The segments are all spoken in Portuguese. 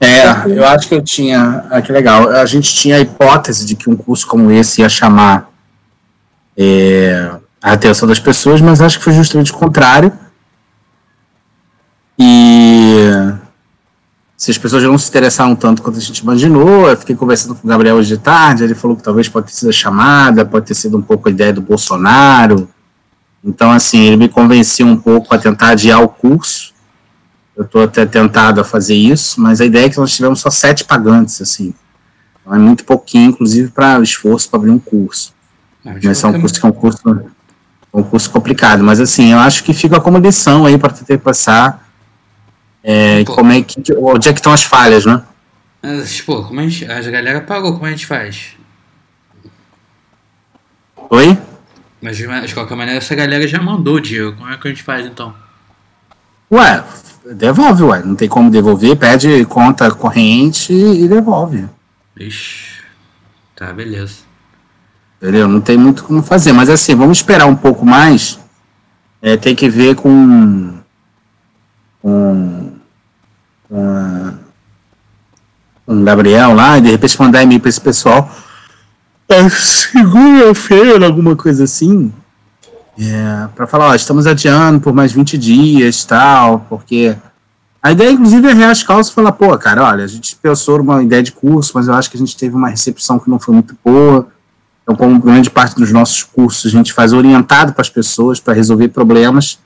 É, eu acho que eu tinha. Ah, que legal. A gente tinha a hipótese de que um curso como esse ia chamar é, a atenção das pessoas, mas acho que foi justamente o contrário. E se as pessoas não se interessaram tanto quanto a gente imaginou, eu fiquei conversando com o Gabriel hoje de tarde, ele falou que talvez pode ter sido a chamada, pode ter sido um pouco a ideia do Bolsonaro. Então, assim, ele me convenceu um pouco a tentar adiar o curso. Eu estou até tentado a fazer isso, mas a ideia é que nós tivemos só sete pagantes, assim. Então é muito pouquinho, inclusive, para o esforço para abrir um curso. Ah, mas é um curso que é um curso, um curso complicado. Mas, assim, eu acho que fica como lição aí para que passar. É, como é que, onde é que estão as falhas, né? Mas, pô, como a gente, a galera pagou, como a gente faz? Oi? Mas de qualquer maneira essa galera já mandou o dinheiro. Como é que a gente faz então? Ué, devolve, ué. Não tem como devolver, pede conta corrente e devolve. Ixi. Tá, beleza. Entendeu? Não tem muito como fazer. Mas assim, vamos esperar um pouco mais. É, tem que ver com. com. com, com o Gabriel lá, e de repente mandar e-mail para esse pessoal segunda-feira, alguma coisa assim, é, para falar, ó, estamos adiando por mais 20 dias tal, porque a ideia, inclusive, é rear e falar, pô, cara, olha, a gente pensou numa ideia de curso, mas eu acho que a gente teve uma recepção que não foi muito boa. Então, como grande parte dos nossos cursos, a gente faz orientado para as pessoas para resolver problemas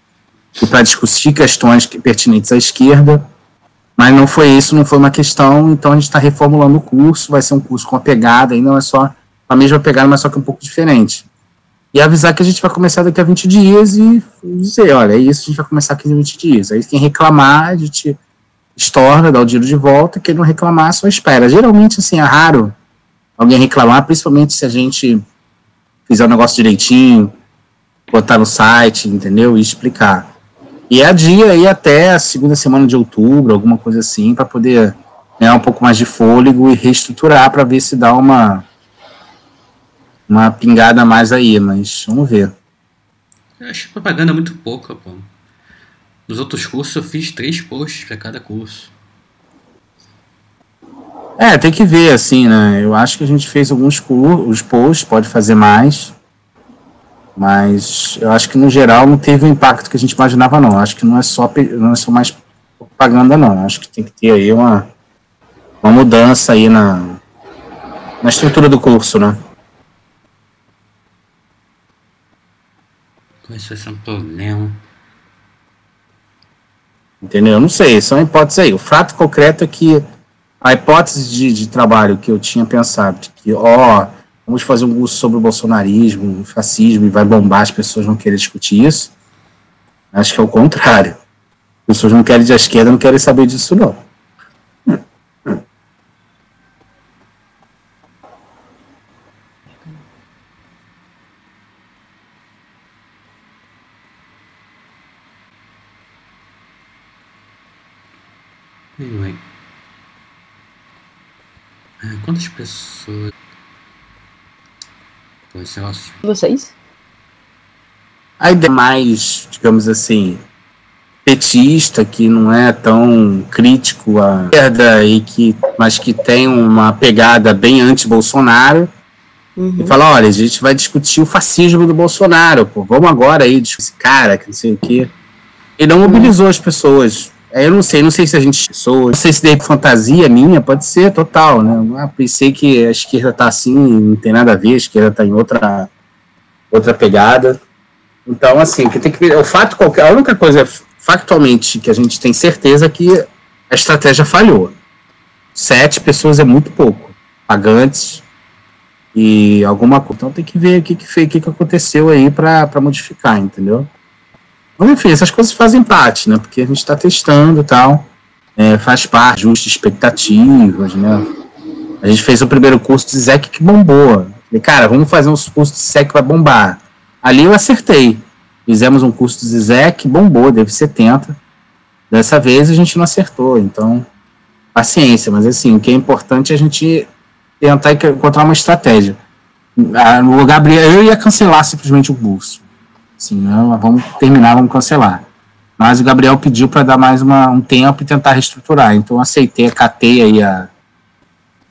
e para discutir questões pertinentes à esquerda. Mas não foi isso, não foi uma questão, então a gente está reformulando o curso, vai ser um curso com a pegada, e não é só a mesma pegada, mas só que um pouco diferente. E avisar que a gente vai começar daqui a 20 dias e dizer, olha, é isso, a gente vai começar aqui em 20 dias. Aí quem reclamar, a gente estorna, dá o dinheiro de volta, quem não reclamar, só espera. Geralmente, assim, é raro alguém reclamar, principalmente se a gente fizer o negócio direitinho, botar no site, entendeu? E explicar. E é a dia aí até a segunda semana de outubro, alguma coisa assim, para poder ganhar um pouco mais de fôlego e reestruturar para ver se dá uma uma pingada a mais aí, mas vamos ver. Eu acho propaganda muito pouca, pô. Nos outros cursos eu fiz três posts para cada curso. É, tem que ver, assim, né? Eu acho que a gente fez alguns cursos, posts, pode fazer mais. Mas eu acho que no geral não teve o impacto que a gente imaginava, não. Eu acho que não é só, não é só mais propaganda, não. Eu acho que tem que ter aí uma, uma mudança aí na, na estrutura do curso, né? Isso vai ser um problema. Entendeu? Não sei, são hipóteses aí. O fato concreto é que a hipótese de, de trabalho que eu tinha pensado, de que, ó, vamos fazer um curso sobre o bolsonarismo, o fascismo, e vai bombar, as pessoas não querem discutir isso, acho que é o contrário. As pessoas não querem de esquerda, não querem saber disso, não. Anyway. Ah, quantas pessoas. Esse negócio. Vocês? A ideia mais, digamos assim, petista, que não é tão crítico à esquerda, e que, mas que tem uma pegada bem anti-Bolsonaro. Uhum. E fala, olha, a gente vai discutir o fascismo do Bolsonaro, pô, vamos agora aí discutir esse cara, que não sei o quê. E não mobilizou as pessoas eu não sei, não sei se a gente sou, não sei se de fantasia minha, pode ser total, né? Eu pensei que a esquerda tá assim, não tem nada a ver, a esquerda tá em outra outra pegada. Então, assim, que tem que o fato qualquer, a única coisa factualmente que a gente tem certeza é que a estratégia falhou. Sete pessoas é muito pouco, pagantes e alguma coisa. Então tem que ver o que que o que que aconteceu aí para modificar, entendeu? Enfim, essas coisas fazem parte, né? Porque a gente está testando e tal. É, faz parte, ajuste expectativas, né? A gente fez o primeiro curso de ZEC que bombou. Falei, cara, vamos fazer um curso de ZEC que vai bombar. Ali eu acertei. Fizemos um curso de ZEC, bombou, deve 70. Dessa vez a gente não acertou, então paciência, mas assim, o que é importante é a gente tentar encontrar uma estratégia. O Gabriel, eu ia cancelar simplesmente o curso. Assim, não, vamos terminar, vamos cancelar. Mas o Gabriel pediu para dar mais uma, um tempo e tentar reestruturar. Então aceitei, catei aí a,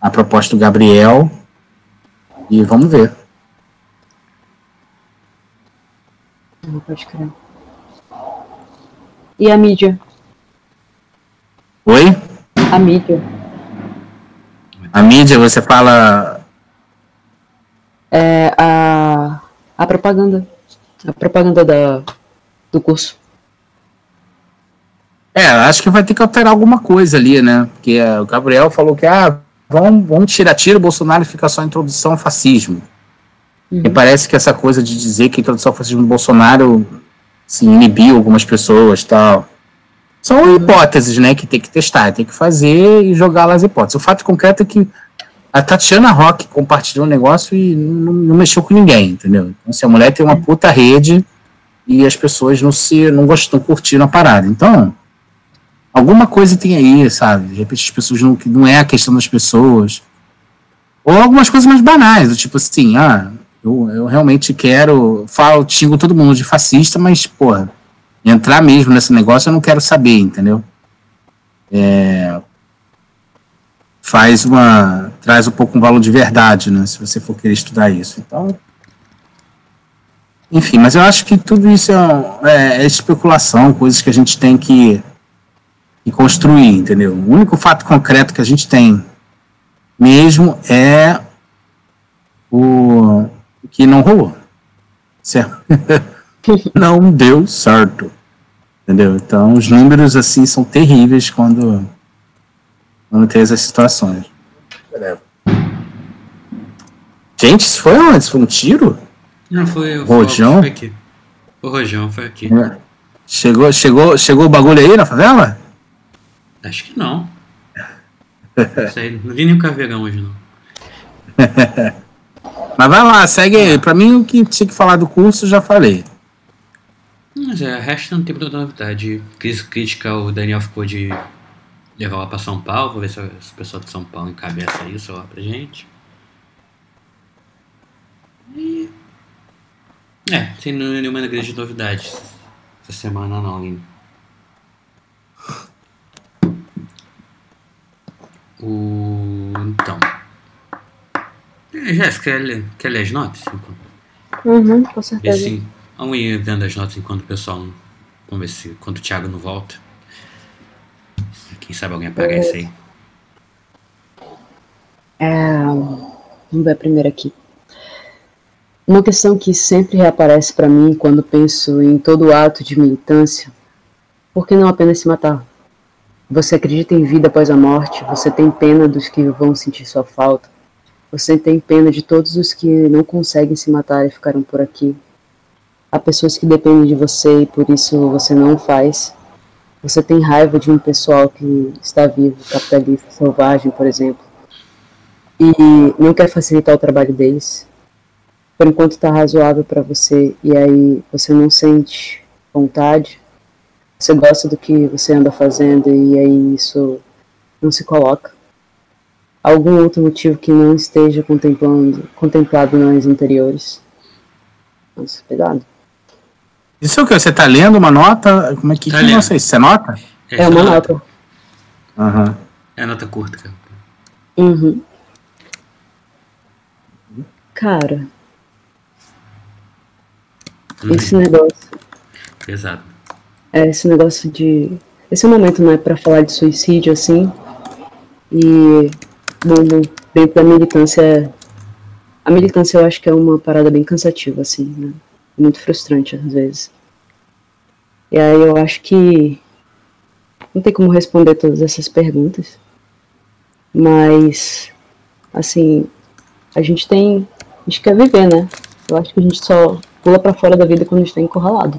a proposta do Gabriel e vamos ver. Não pode crer. E a mídia? Oi? A mídia. A mídia, você fala. É, a, a propaganda. A propaganda da, do curso. É, acho que vai ter que alterar alguma coisa ali, né? Porque é, o Gabriel falou que ah, vamos, vamos tirar tiro o Bolsonaro e fica só introdução ao fascismo. Uhum. E parece que essa coisa de dizer que a introdução ao fascismo do Bolsonaro assim, inibiu algumas pessoas tal. São uhum. hipóteses, né, que tem que testar, tem que fazer e jogar lá as hipóteses. O fato concreto é que a Tatiana Rock compartilhou um negócio e não, não mexeu com ninguém, entendeu? Então, assim, a mulher tem uma puta rede e as pessoas não se não gostam, curtindo a parada. Então, alguma coisa tem aí, sabe? De repente as pessoas não, não é a questão das pessoas. Ou algumas coisas mais banais, do tipo assim, ah, eu, eu realmente quero, falo, xingo todo mundo de fascista, mas, porra, entrar mesmo nesse negócio eu não quero saber, entendeu? É, faz uma. Traz um pouco um valor de verdade, né? Se você for querer estudar isso. Então. Enfim, mas eu acho que tudo isso é, é, é especulação, coisas que a gente tem que, que construir, entendeu? O único fato concreto que a gente tem mesmo é o que não rolou. Certo? não deu certo. Entendeu? Então, os números, assim, são terríveis quando, quando tem essas situações. Gente, isso foi onde? Isso foi um tiro? Não, foi o Rojão. Foi aqui. O Rojão foi aqui. É. Chegou, chegou, chegou o bagulho aí na favela? Acho que não. Sei, não vi nenhum caveirão hoje, não. Mas vai lá, segue aí. Pra mim, o que tinha que falar do curso, já falei. Mas é, o resto não tem muita novidade. Crítica, o Daniel ficou de levar lá pra São Paulo. Vou ver se o pessoal de São Paulo encabeça isso lá pra gente. E... É, tem nenhuma grande novidade essa semana não ainda. O... Então. É, Jéssica, quer ler, quer ler as notas? Uhum, com certeza. Esse, vamos ir vendo as notas enquanto o pessoal. Vamos ver se quando o Thiago não volta. Quem sabe alguém aparece aí. É, vamos ver a primeira aqui. Uma questão que sempre reaparece para mim quando penso em todo ato de militância: por que não apenas se matar? Você acredita em vida após a morte? Você tem pena dos que vão sentir sua falta? Você tem pena de todos os que não conseguem se matar e ficaram por aqui. Há pessoas que dependem de você e por isso você não faz. Você tem raiva de um pessoal que está vivo, capitalista, selvagem, por exemplo, e não quer facilitar o trabalho deles. Por enquanto está razoável para você e aí você não sente vontade. Você gosta do que você anda fazendo e aí isso não se coloca algum outro motivo que não esteja contemplando, contemplado nas anteriores. Nossa, cuidado. Isso é o que? Você está lendo uma nota? Como é que, tá que é isso? Você nota? É, é uma nota. Uhum. É nota curta, cara. Uhum. Cara. Uhum. Esse negócio. Pesado. É, esse negócio de. Esse momento não é para falar de suicídio assim. E no, dentro da militância. A militância eu acho que é uma parada bem cansativa, assim, né? Muito frustrante às vezes. E aí eu acho que não tem como responder todas essas perguntas. Mas, assim, a gente tem. A gente quer viver, né? Eu acho que a gente só pula para fora da vida quando a gente tá encurralado.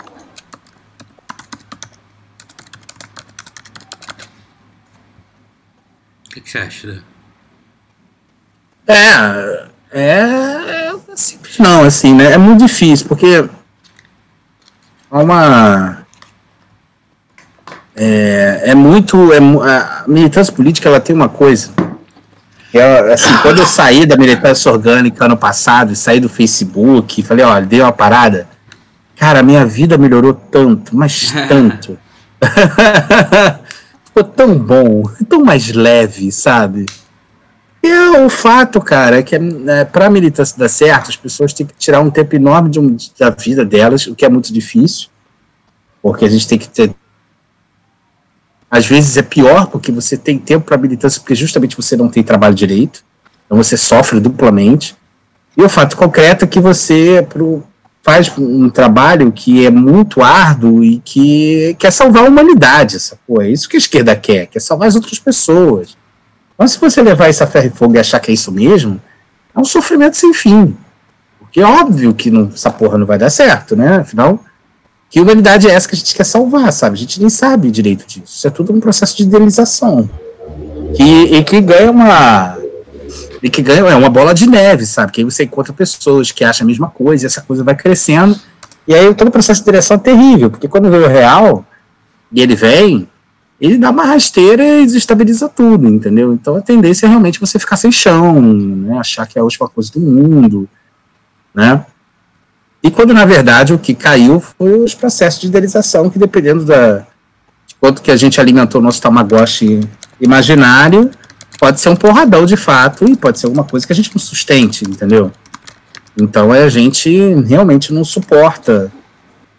O que, que você acha, né? É, é, é simples não, assim, né? É muito difícil, porque há uma. É, é muito. É, a militância política ela tem uma coisa. Eu, assim, quando eu saí da militância orgânica ano passado e saí do Facebook, falei, olha, dei uma parada, cara, minha vida melhorou tanto, mas tanto. Ficou tão bom, tão mais leve, sabe? É o fato, cara, é que é, para a militância dar certo, as pessoas têm que tirar um tempo enorme de um, da vida delas, o que é muito difícil, porque a gente tem que ter. Às vezes é pior, porque você tem tempo para militância, porque justamente você não tem trabalho direito, então você sofre duplamente. E o fato concreto é que você pro, faz um trabalho que é muito árduo e que quer salvar a humanidade, essa É isso que a esquerda quer, quer salvar as outras pessoas. Então, se você levar isso a ferro e fogo e achar que é isso mesmo, é um sofrimento sem fim. Porque é óbvio que não, essa porra não vai dar certo, né? Afinal, que humanidade é essa que a gente quer salvar, sabe? A gente nem sabe direito disso. Isso é tudo um processo de idealização. Que, e que ganha uma. E que ganha é uma bola de neve, sabe? Que aí você encontra pessoas que acham a mesma coisa, e essa coisa vai crescendo. E aí todo o processo de direção é terrível, porque quando vem o real, e ele vem, ele dá uma rasteira e desestabiliza tudo, entendeu? Então a tendência é realmente você ficar sem chão, né? achar que é a última coisa do mundo, né? E quando na verdade o que caiu foi os processos de idealização, que dependendo da, de quanto que a gente alimentou o nosso tamagotchi imaginário, pode ser um porradão de fato e pode ser alguma coisa que a gente não sustente, entendeu? Então é, a gente realmente não suporta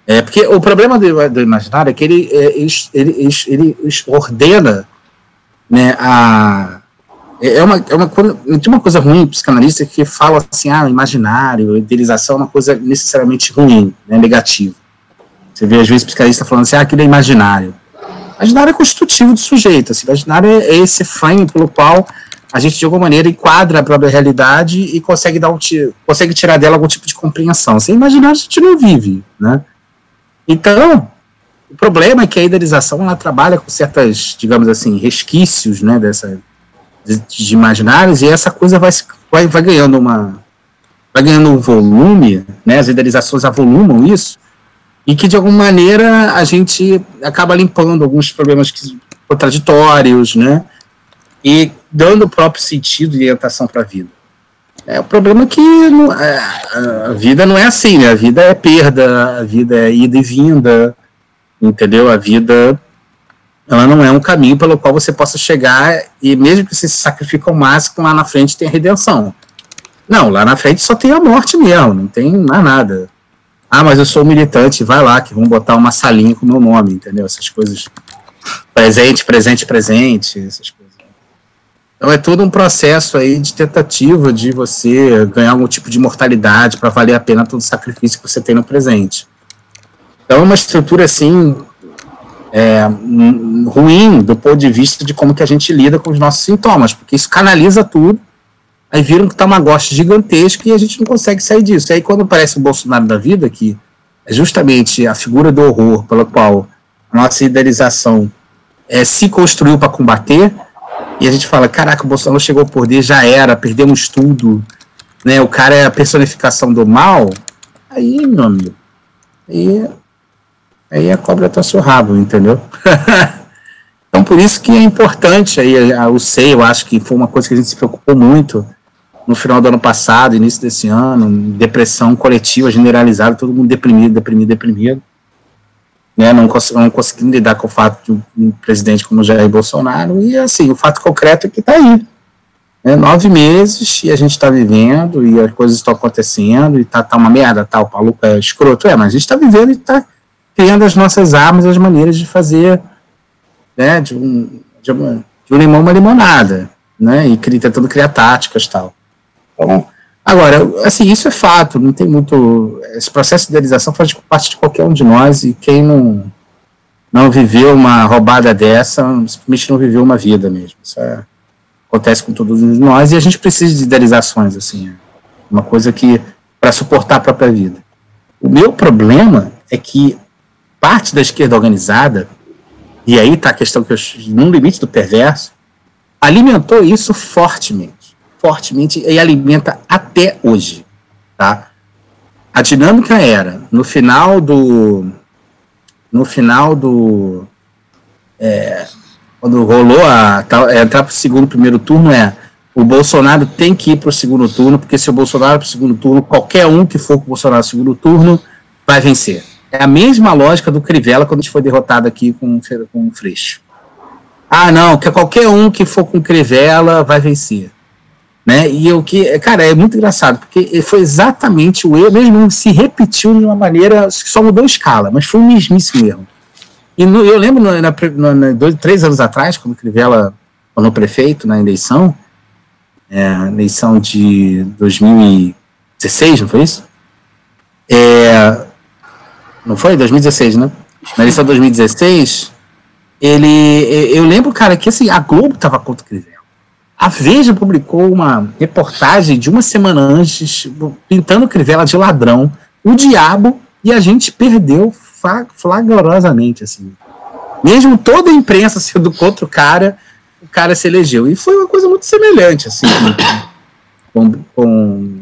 é, porque o problema do, do imaginário é que ele, é, ele, ele, ele, ordena né, a. É, é uma, é uma coisa, tem uma coisa ruim psicanalista que fala assim, ah, imaginário, idealização é uma coisa necessariamente ruim, né, negativa. Você vê às vezes psicanalista falando assim, ah, aquilo é imaginário. Imaginário é constitutivo do sujeito, assim, imaginário é, é esse frame pelo qual a gente de alguma maneira enquadra a própria realidade e consegue dar um, consegue tirar dela algum tipo de compreensão. Sem imaginário a gente não vive, né? Então, o problema é que a idealização ela trabalha com certas, digamos assim, resquícios, né, dessa de, de imaginários e essa coisa vai, vai, vai ganhando uma vai ganhando um volume, né, as idealizações avolumam isso e que de alguma maneira a gente acaba limpando alguns problemas que, contraditórios, né, e dando o próprio sentido e orientação para a vida. É, o problema é que não, é, a vida não é assim, né? A vida é perda, a vida é ida e vinda, entendeu? A vida ela não é um caminho pelo qual você possa chegar e mesmo que você se sacrifique ao máximo, lá na frente tem a redenção. Não, lá na frente só tem a morte mesmo, não tem mais nada. Ah, mas eu sou militante, vai lá, que vão botar uma salinha com meu nome, entendeu? Essas coisas. Presente, presente, presente, essas coisas. Então é todo um processo aí de tentativa de você ganhar algum tipo de mortalidade para valer a pena todo o sacrifício que você tem no presente. Então é uma estrutura assim é, ruim do ponto de vista de como que a gente lida com os nossos sintomas, porque isso canaliza tudo, aí vira um tamagotchi gigantesco e a gente não consegue sair disso. E aí quando aparece o Bolsonaro da vida, que é justamente a figura do horror pela qual a nossa idealização é, se construiu para combater, e a gente fala, caraca, o Bolsonaro chegou ao poder, já era, perdemos tudo, né? O cara é a personificação do mal, aí, meu amigo, aí, aí a cobra tá rabo, entendeu? então, por isso que é importante aí, o SEI, eu acho que foi uma coisa que a gente se preocupou muito no final do ano passado, início desse ano, depressão coletiva generalizada, todo mundo deprimido, deprimido, deprimido né, não, não conseguindo lidar com o fato de um presidente como Jair Bolsonaro, e assim, o fato concreto é que está aí. Né, nove meses e a gente está vivendo e as coisas estão acontecendo e tá, tá uma merda, tá, o maluco é escroto, é, mas a gente está vivendo e está criando as nossas armas, as maneiras de fazer né, de, um, de, uma, de um limão uma limonada, né, e tentando criar táticas tal. Então, Agora, assim, isso é fato, não tem muito. Esse processo de idealização faz parte de qualquer um de nós e quem não, não viveu uma roubada dessa, simplesmente não viveu uma vida mesmo. Isso é, acontece com todos nós e a gente precisa de idealizações, assim. É uma coisa que. para suportar a própria vida. O meu problema é que parte da esquerda organizada, e aí está a questão que eu. num limite do perverso, alimentou isso fortemente fortemente e alimenta até hoje, tá? A dinâmica era no final do no final do é, quando rolou a é, entrar para o segundo primeiro turno é o Bolsonaro tem que ir para o segundo turno porque se o Bolsonaro para o segundo turno qualquer um que for com o Bolsonaro no segundo turno vai vencer. é a mesma lógica do Crivella quando a gente foi derrotado aqui com, com o Freixo. Ah, não, que qualquer um que for com Crivella vai vencer. Né? E o que, cara, é muito engraçado, porque foi exatamente o erro, mesmo se repetiu de uma maneira, só mudou escala, mas foi o mesmíssimo erro. E no, eu lembro, na, na, dois, três anos atrás, quando o Crivella no prefeito na eleição, é, eleição de 2016, não foi isso? É, não foi? 2016, né? Na eleição de 2016, ele. Eu lembro, cara, que assim, a Globo tava contra o Crivella. A Veja publicou uma reportagem de uma semana antes, pintando Crivella de ladrão, o diabo, e a gente perdeu flagrosamente, assim. Mesmo toda a imprensa sendo contra o cara, o cara se elegeu. E foi uma coisa muito semelhante, assim, com, com,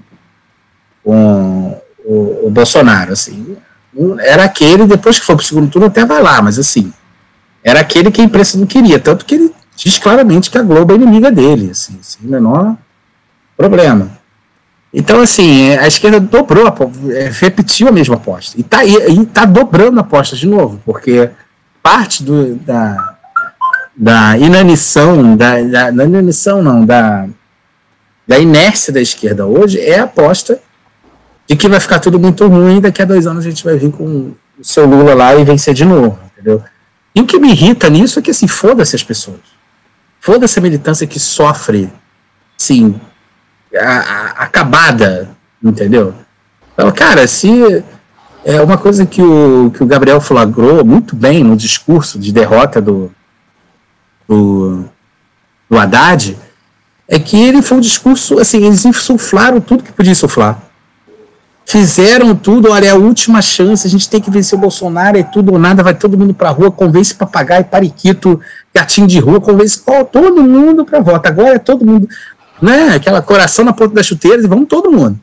com o, o, Bolsonaro, assim. Era aquele, depois que foi pro segundo turno, até vai lá, mas assim, era aquele que a imprensa não queria, tanto que ele diz claramente que a Globo é inimiga dele, assim, sem o menor problema. Então, assim, é, a esquerda dobrou, é, repetiu a mesma aposta. E está e, tá dobrando a aposta de novo, porque parte do, da, da inanição, da, da, da inanição não, da, da inércia da esquerda hoje é a aposta de que vai ficar tudo muito ruim daqui a dois anos a gente vai vir com o seu Lula lá e vencer de novo, entendeu? E o que me irrita nisso é que, assim, foda-se as pessoas. Foda-se a militância que sofre, sim, acabada, entendeu? Fala, cara, se é uma coisa que o, que o Gabriel flagrou muito bem no discurso de derrota do, do, do Haddad, é que ele foi um discurso, assim, eles insuflaram tudo que podia insuflar. Fizeram tudo, olha, é a última chance, a gente tem que vencer o Bolsonaro, é tudo ou nada, vai todo mundo pra rua, convence papagaio, pariquito, gatinho de rua, convence oh, todo mundo pra voto. Agora é todo mundo, né? Aquela coração na ponta das chuteiras e vamos todo mundo.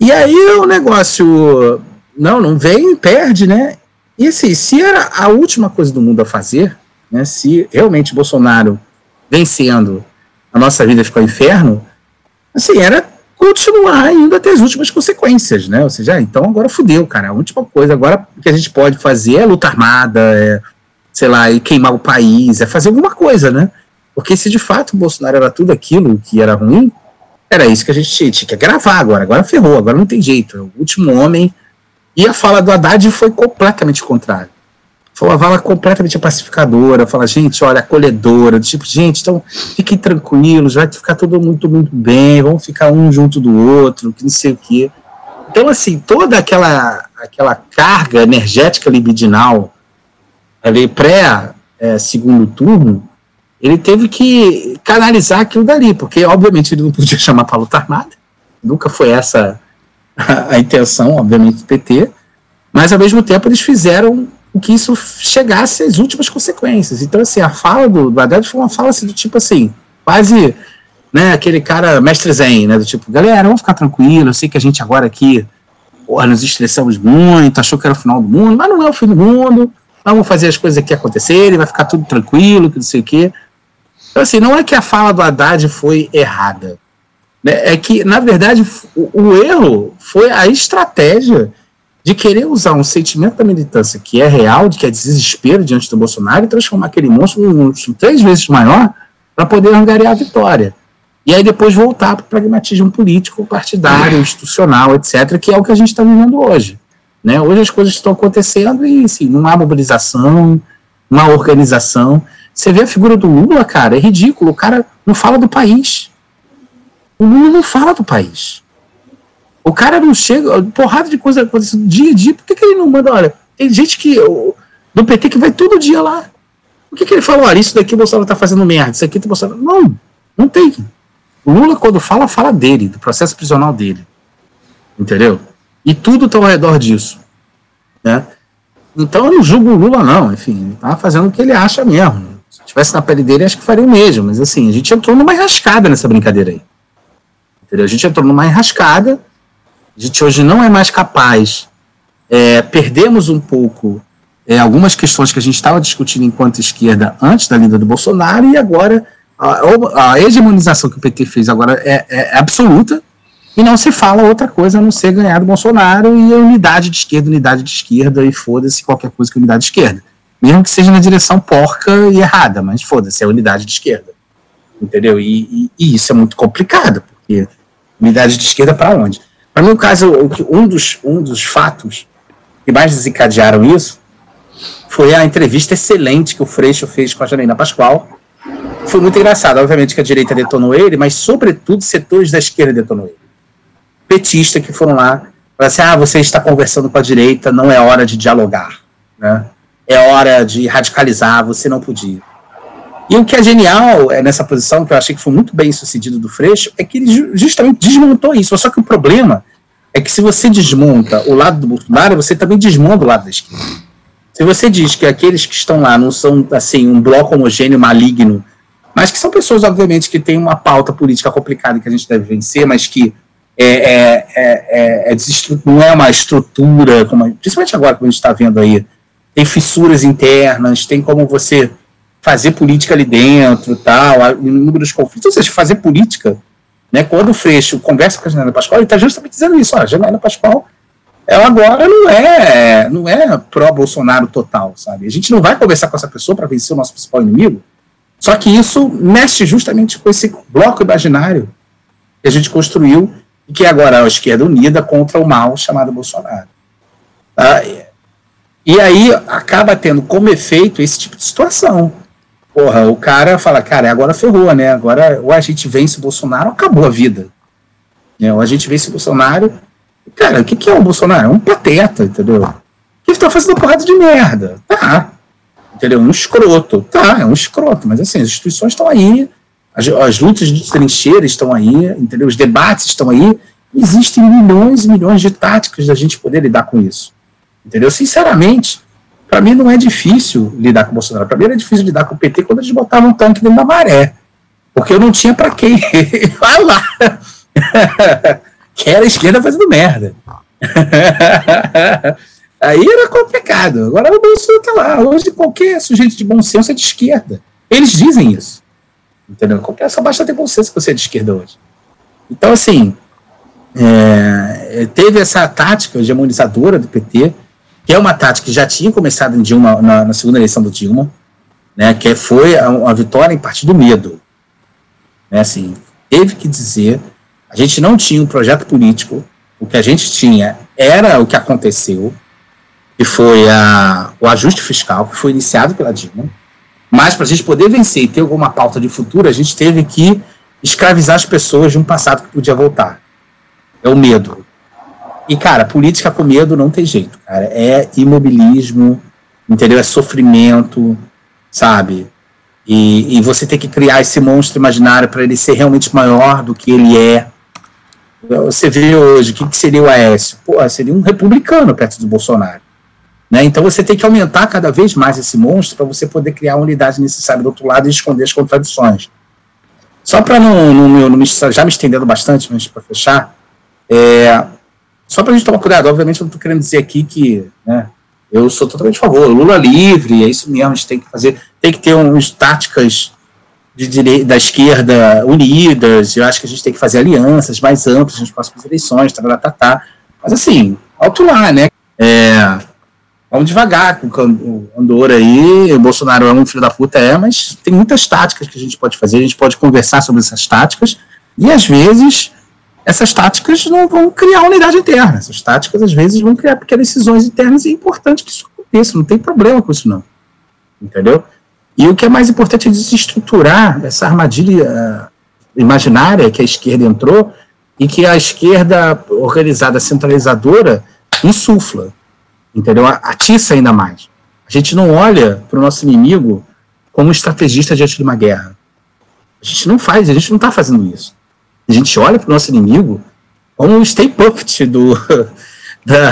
E aí o negócio, não, não vem, perde, né? E assim, se era a última coisa do mundo a fazer, né? Se realmente Bolsonaro vencendo, a nossa vida ficou inferno, assim, era continuar indo até as últimas consequências, né? Ou seja, ah, então agora fudeu, cara. A última coisa agora que a gente pode fazer é luta armada, é, sei lá, e queimar o país, é fazer alguma coisa, né? Porque se de fato o Bolsonaro era tudo aquilo que era ruim, era isso que a gente tinha, tinha que gravar agora. Agora ferrou, agora não tem jeito. É o último homem. E a fala do Haddad foi completamente contrária. Foi uma fala completamente pacificadora, fala, gente, olha, acolhedora, tipo, gente, então fiquem tranquilos, vai ficar tudo muito, muito bem, vamos ficar um junto do outro, que não sei o quê. Então, assim, toda aquela, aquela carga energética libidinal ali pré é, segundo turno, ele teve que canalizar aquilo dali, porque obviamente ele não podia chamar para luta armada, nunca foi essa a, a intenção, obviamente, do PT, mas ao mesmo tempo eles fizeram que isso chegasse às últimas consequências. Então, assim, a fala do, Haddad foi uma fala assim, do tipo assim, quase, né, aquele cara mestre zen, né, do tipo, galera, vamos ficar tranquilo, eu sei que a gente agora aqui, porra, nos estressamos muito, achou que era o final do mundo, mas não é o fim do mundo, vamos fazer as coisas aqui acontecerem, vai ficar tudo tranquilo, que não sei o quê. Então, assim, não é que a fala do Haddad foi errada, né, é que, na verdade, o, o erro foi a estratégia de querer usar um sentimento da militância que é real, de que é desespero diante do Bolsonaro, e transformar aquele monstro num monstro três vezes maior para poder angariar a vitória. E aí depois voltar para o pragmatismo político, partidário, institucional, etc., que é o que a gente está vivendo hoje. Né? Hoje as coisas estão acontecendo e assim, não há mobilização, não há organização. Você vê a figura do Lula, cara, é ridículo. O cara não fala do país. O Lula não fala do país. O cara não chega, porrada de coisa acontecendo dia a dia, por que, que ele não manda? Olha, tem gente que do PT que vai todo dia lá. Por que, que ele fala, olha, isso daqui o Bolsonaro tá fazendo merda, isso aqui tá Bolsonaro. Não, não tem. O Lula, quando fala, fala dele, do processo prisional dele. Entendeu? E tudo tá ao redor disso. Né? Então eu não julgo o Lula, não. Enfim, ele tá fazendo o que ele acha mesmo. Se tivesse na pele dele, acho que faria o mesmo. Mas assim, a gente entrou numa enrascada nessa brincadeira aí. Entendeu? A gente entrou numa enrascada a gente hoje não é mais capaz, é, perdemos um pouco é, algumas questões que a gente estava discutindo enquanto esquerda antes da linda do Bolsonaro e agora a, a, hegemonização que o PT fez agora é, é, é absoluta E não se fala outra coisa a não ser ganhar do Bolsonaro e a unidade de esquerda, unidade de esquerda, e foda-se qualquer coisa que unidade de esquerda. Mesmo que seja na direção porca e errada, mas foda-se, é unidade de esquerda. Entendeu? E, e, e, isso é muito complicado, porque unidade de esquerda para onde? Para mim, o caso, um dos, um dos fatos que mais desencadearam isso foi a entrevista excelente que o Freixo fez com a Janaína Pascoal. Foi muito engraçado. Obviamente que a direita detonou ele, mas, sobretudo, setores da esquerda detonou ele. Petista que foram lá, falaram assim: ah, você está conversando com a direita, não é hora de dialogar. Né? É hora de radicalizar, você não podia. E o que é genial é nessa posição, que eu achei que foi muito bem sucedido do Freixo, é que ele justamente desmontou isso. Só que o problema é que se você desmonta o lado do Bolsonaro, você também desmonta o lado da esquerda. Se você diz que aqueles que estão lá não são assim um bloco homogêneo maligno, mas que são pessoas, obviamente, que têm uma pauta política complicada que a gente deve vencer, mas que é, é, é, é não é uma estrutura, como, principalmente agora que a gente está vendo aí, tem fissuras internas, tem como você fazer política ali dentro, tal, inúmeros conflitos, ou seja, fazer política, né, quando o Freixo conversa com a Janaína Pascoal, ele está justamente dizendo isso, ó, a Janaína Pascoal, ela agora não é, não é pró-Bolsonaro total, sabe, a gente não vai conversar com essa pessoa para vencer o nosso principal inimigo, só que isso mexe justamente com esse bloco imaginário que a gente construiu e que agora é a esquerda unida contra o mal chamado Bolsonaro. Tá? E aí acaba tendo como efeito esse tipo de situação porra, o cara fala, cara, agora ferrou, né? Agora ou a gente vence o Bolsonaro, acabou a vida. Né? Ou a gente vence o Bolsonaro. Cara, o que, que é o Bolsonaro? É um pateta, entendeu? Ele tá fazendo porrada de merda. Tá. Entendeu? Um escroto. Tá, é um escroto. Mas assim, as instituições estão aí, as, as lutas de trincheira estão aí, entendeu? Os debates estão aí. Existem milhões e milhões de táticas da gente poder lidar com isso. Entendeu? Sinceramente, para mim não é difícil lidar com o Bolsonaro. Para mim era difícil lidar com o PT quando eles botavam um tanque dentro da maré. Porque eu não tinha para quem. Lá. que era a esquerda fazendo merda. Aí era complicado. Agora o Bolsonaro está lá. Hoje qualquer sujeito de bom senso é de esquerda. Eles dizem isso. Entendeu? Qualquer, só basta ter bom senso que você é de esquerda hoje. Então, assim, é, teve essa tática hegemonizadora do PT que é uma tática que já tinha começado em Dilma, na, na segunda eleição do Dilma, né, que foi a, a vitória em parte do medo. Né, assim, teve que dizer, a gente não tinha um projeto político, o que a gente tinha era o que aconteceu, que foi a, o ajuste fiscal, que foi iniciado pela Dilma, mas para a gente poder vencer e ter alguma pauta de futuro, a gente teve que escravizar as pessoas de um passado que podia voltar. É o medo. E, cara, política com medo não tem jeito, cara. É imobilismo, entendeu? É sofrimento, sabe? E, e você tem que criar esse monstro imaginário para ele ser realmente maior do que ele é. Você vê hoje, o que, que seria o Aécio? Pô, seria um republicano perto do Bolsonaro. Né? Então você tem que aumentar cada vez mais esse monstro para você poder criar a unidade necessária do outro lado e esconder as contradições. Só para não, não, não, já me estendendo bastante, mas para fechar, é, só para a gente tomar cuidado, obviamente eu não estou querendo dizer aqui que né, eu sou totalmente a favor, Lula livre, é isso mesmo, a gente tem que fazer, tem que ter uns táticas de direita, da esquerda unidas, eu acho que a gente tem que fazer alianças mais amplas nas próximas eleições, tá, tá, tá. mas assim, alto lá, né, é, vamos devagar com o Andor aí, o Bolsonaro é um filho da puta, é, mas tem muitas táticas que a gente pode fazer, a gente pode conversar sobre essas táticas, e às vezes essas táticas não vão criar unidade interna. Essas táticas, às vezes, vão criar pequenas decisões internas e é importante que isso aconteça. Não tem problema com isso, não. Entendeu? E o que é mais importante é desestruturar essa armadilha uh, imaginária que a esquerda entrou e que a esquerda organizada, centralizadora, insufla. Entendeu? Atiça ainda mais. A gente não olha para o nosso inimigo como um estrategista diante de uma guerra. A gente não faz, a gente não está fazendo isso a gente olha para o nosso inimigo como um Stay Puft do, da,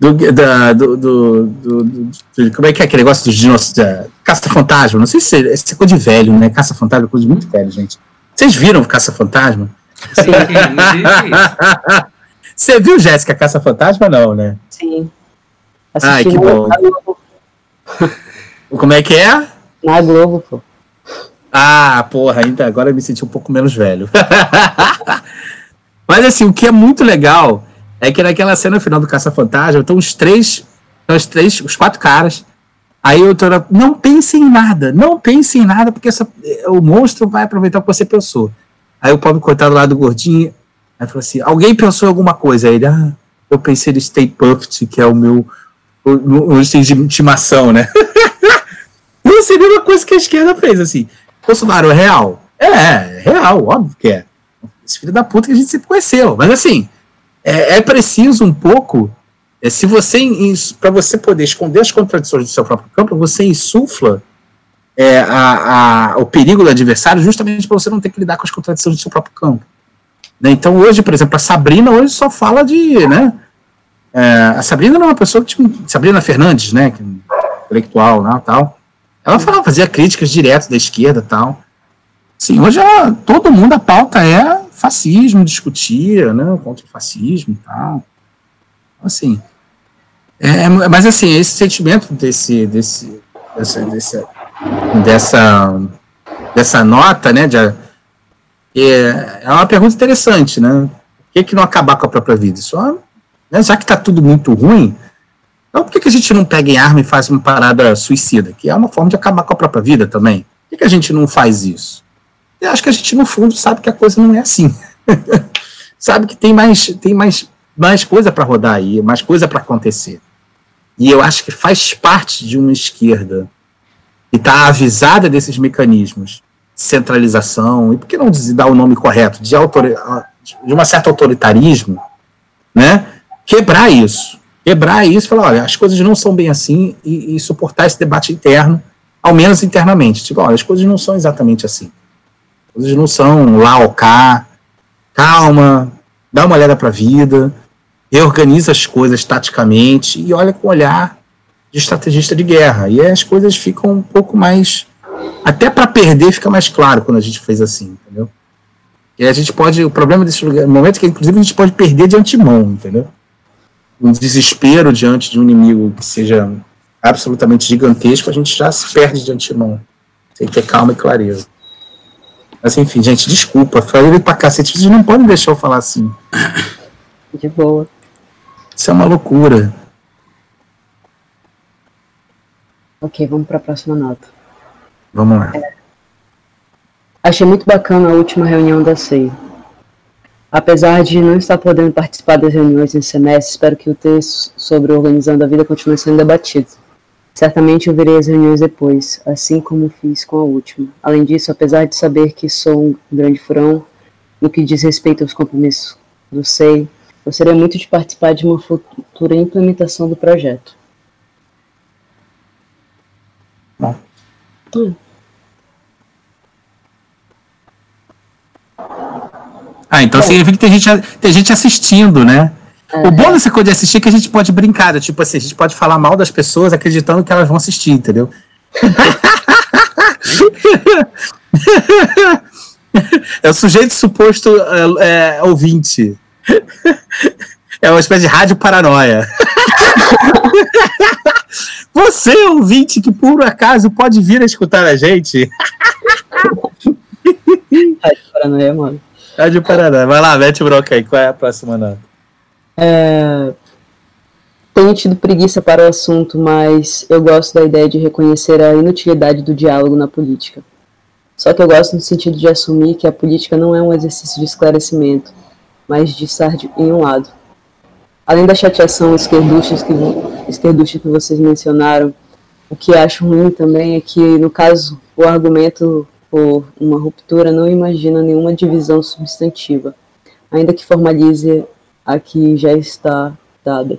do, da, do, do, do, Como é que é aquele negócio dos dinossauros? Caça-fantasma. Não sei se é, é coisa de velho, né? Caça-fantasma é coisa de muito velho, gente. Vocês viram Caça-fantasma? Sim, Você viu, Jéssica, Caça-fantasma? Não, né? Sim. Assisti Ai, que bom. Como é que é? Na Globo, pô. Ah, porra, ainda agora eu me senti um pouco menos velho. Mas assim, o que é muito legal é que naquela cena final do Caça-Fantasma, estão os três, os três, os quatro caras. Aí o Tora, não pense em nada, não pense em nada, porque essa, o monstro vai aproveitar o que você pensou. Aí o pobre coitado lá do gordinho, aí falou assim: alguém pensou em alguma coisa? Aí ele, ah, eu pensei no Stay Puft, que é o meu o, o, o de intimação, né? Não seria uma coisa que a esquerda fez, assim. Bolsonaro é real? É, é real, óbvio que é. Esse filho da puta que a gente sempre conheceu. Mas assim, é, é preciso um pouco. É, se você para você poder esconder as contradições do seu próprio campo, você insufla é, a, a, o perigo do adversário justamente para você não ter que lidar com as contradições do seu próprio campo. Né? Então hoje, por exemplo, a Sabrina hoje só fala de, né? É, a Sabrina não é uma pessoa que tipo, Sabrina Fernandes, né? Que, é intelectual, né, tal. Ela falava, fazia críticas direto da esquerda, tal. Sim, hoje ela, todo mundo a pauta é fascismo, discutia, né? Contra o fascismo e tal. Assim, é, é, mas assim, esse sentimento desse, desse, desse dessa, dessa nota, né? De, é, é uma pergunta interessante, né? Por que, que não acabar com a própria vida? Só, né, já que está tudo muito ruim, então por que, que a gente não pega em arma e faz uma parada suicida? Que é uma forma de acabar com a própria vida também. Por que, que a gente não faz isso? Eu acho que a gente, no fundo, sabe que a coisa não é assim. sabe que tem mais, tem mais, mais coisa para rodar aí, mais coisa para acontecer. E eu acho que faz parte de uma esquerda e está avisada desses mecanismos centralização, e por que não dar o nome correto, de, autor, de uma certa autoritarismo, né? quebrar isso. Quebrar isso e falar, olha, as coisas não são bem assim, e, e suportar esse debate interno, ao menos internamente. Tipo, olha, as coisas não são exatamente assim. As coisas não são lá ou cá. Calma, dá uma olhada para a vida, reorganiza as coisas taticamente e olha com o olhar de estrategista de guerra. E as coisas ficam um pouco mais. Até para perder fica mais claro quando a gente fez assim, entendeu? E a gente pode. O problema desse lugar, momento é que, inclusive, a gente pode perder de antemão, entendeu? Um desespero diante de um inimigo que seja absolutamente gigantesco, a gente já se perde de antemão. Tem que ter calma e clareza. Mas enfim, gente, desculpa. Falei pra cacete, vocês não podem deixar eu falar assim. De boa. Isso é uma loucura. Ok, vamos para a próxima nota. Vamos lá. É. Achei muito bacana a última reunião da SEI. Apesar de não estar podendo participar das reuniões em semestre, espero que o texto sobre organizando a vida continue sendo debatido. Certamente eu verei as reuniões depois, assim como fiz com a última. Além disso, apesar de saber que sou um grande furão no que diz respeito aos compromissos do SEI, gostaria muito de participar de uma futura implementação do projeto. Bom. Hum. Ah, então significa que tem gente, tem gente assistindo, né? O bom dessa coisa de assistir é que a gente pode brincar, tipo assim, a gente pode falar mal das pessoas acreditando que elas vão assistir, entendeu? é o sujeito suposto é, é, ouvinte. É uma espécie de rádio paranoia. Você, ouvinte, que por acaso pode vir a escutar a gente. Rádio paranoia, mano. Rádio paranoia. Vai lá, mete bronca aí. Qual é a próxima nota? É... Tenho tido preguiça para o assunto, mas eu gosto da ideia de reconhecer a inutilidade do diálogo na política. Só que eu gosto no sentido de assumir que a política não é um exercício de esclarecimento, mas de estar em um lado. Além da chateação esquerducha que, esquerducha que vocês mencionaram, o que acho ruim também é que, no caso, o argumento por uma ruptura não imagina nenhuma divisão substantiva, ainda que formalize a que já está dada.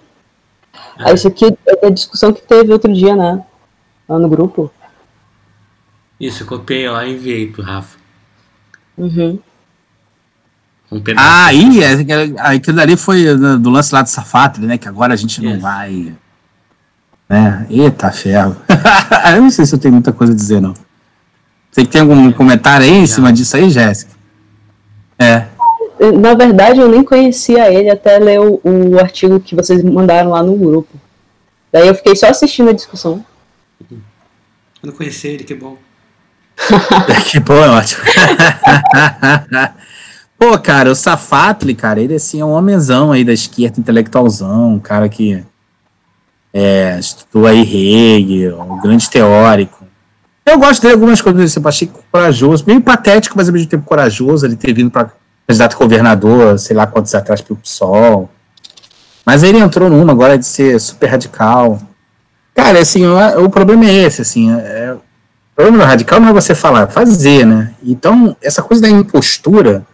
É. Isso aqui é a discussão que teve outro dia, né? Lá no grupo. Isso, eu copiei lá e enviei pro Rafa. Uhum. Um ah, aí, é, aquilo dali foi do lance lá do Safatli, né? Que agora a gente não yes. vai. Né? Eita ferro. eu não sei se eu tenho muita coisa a dizer, não. Você tem algum comentário aí em cima disso aí, Jéssica? É. Na verdade, eu nem conhecia ele até ler o, o artigo que vocês mandaram lá no grupo. Daí eu fiquei só assistindo a discussão. Eu não conhecia ele, que bom. que bom, é ótimo. Pô, cara, o Safatli, cara, ele assim é um homenzão aí da esquerda, intelectualzão, um cara que é, estudou aí Hegel, um grande teórico. Eu gosto dele algumas coisas, eu achei corajoso, meio patético, mas ao mesmo tempo corajoso, ele ter vindo para candidato governador, sei lá quantos atrás pelo PSOL. Mas ele entrou numa agora de ser super radical. Cara, assim, o, o problema é esse, assim, é, o problema radical não é você falar, é fazer, né? Então, essa coisa da impostura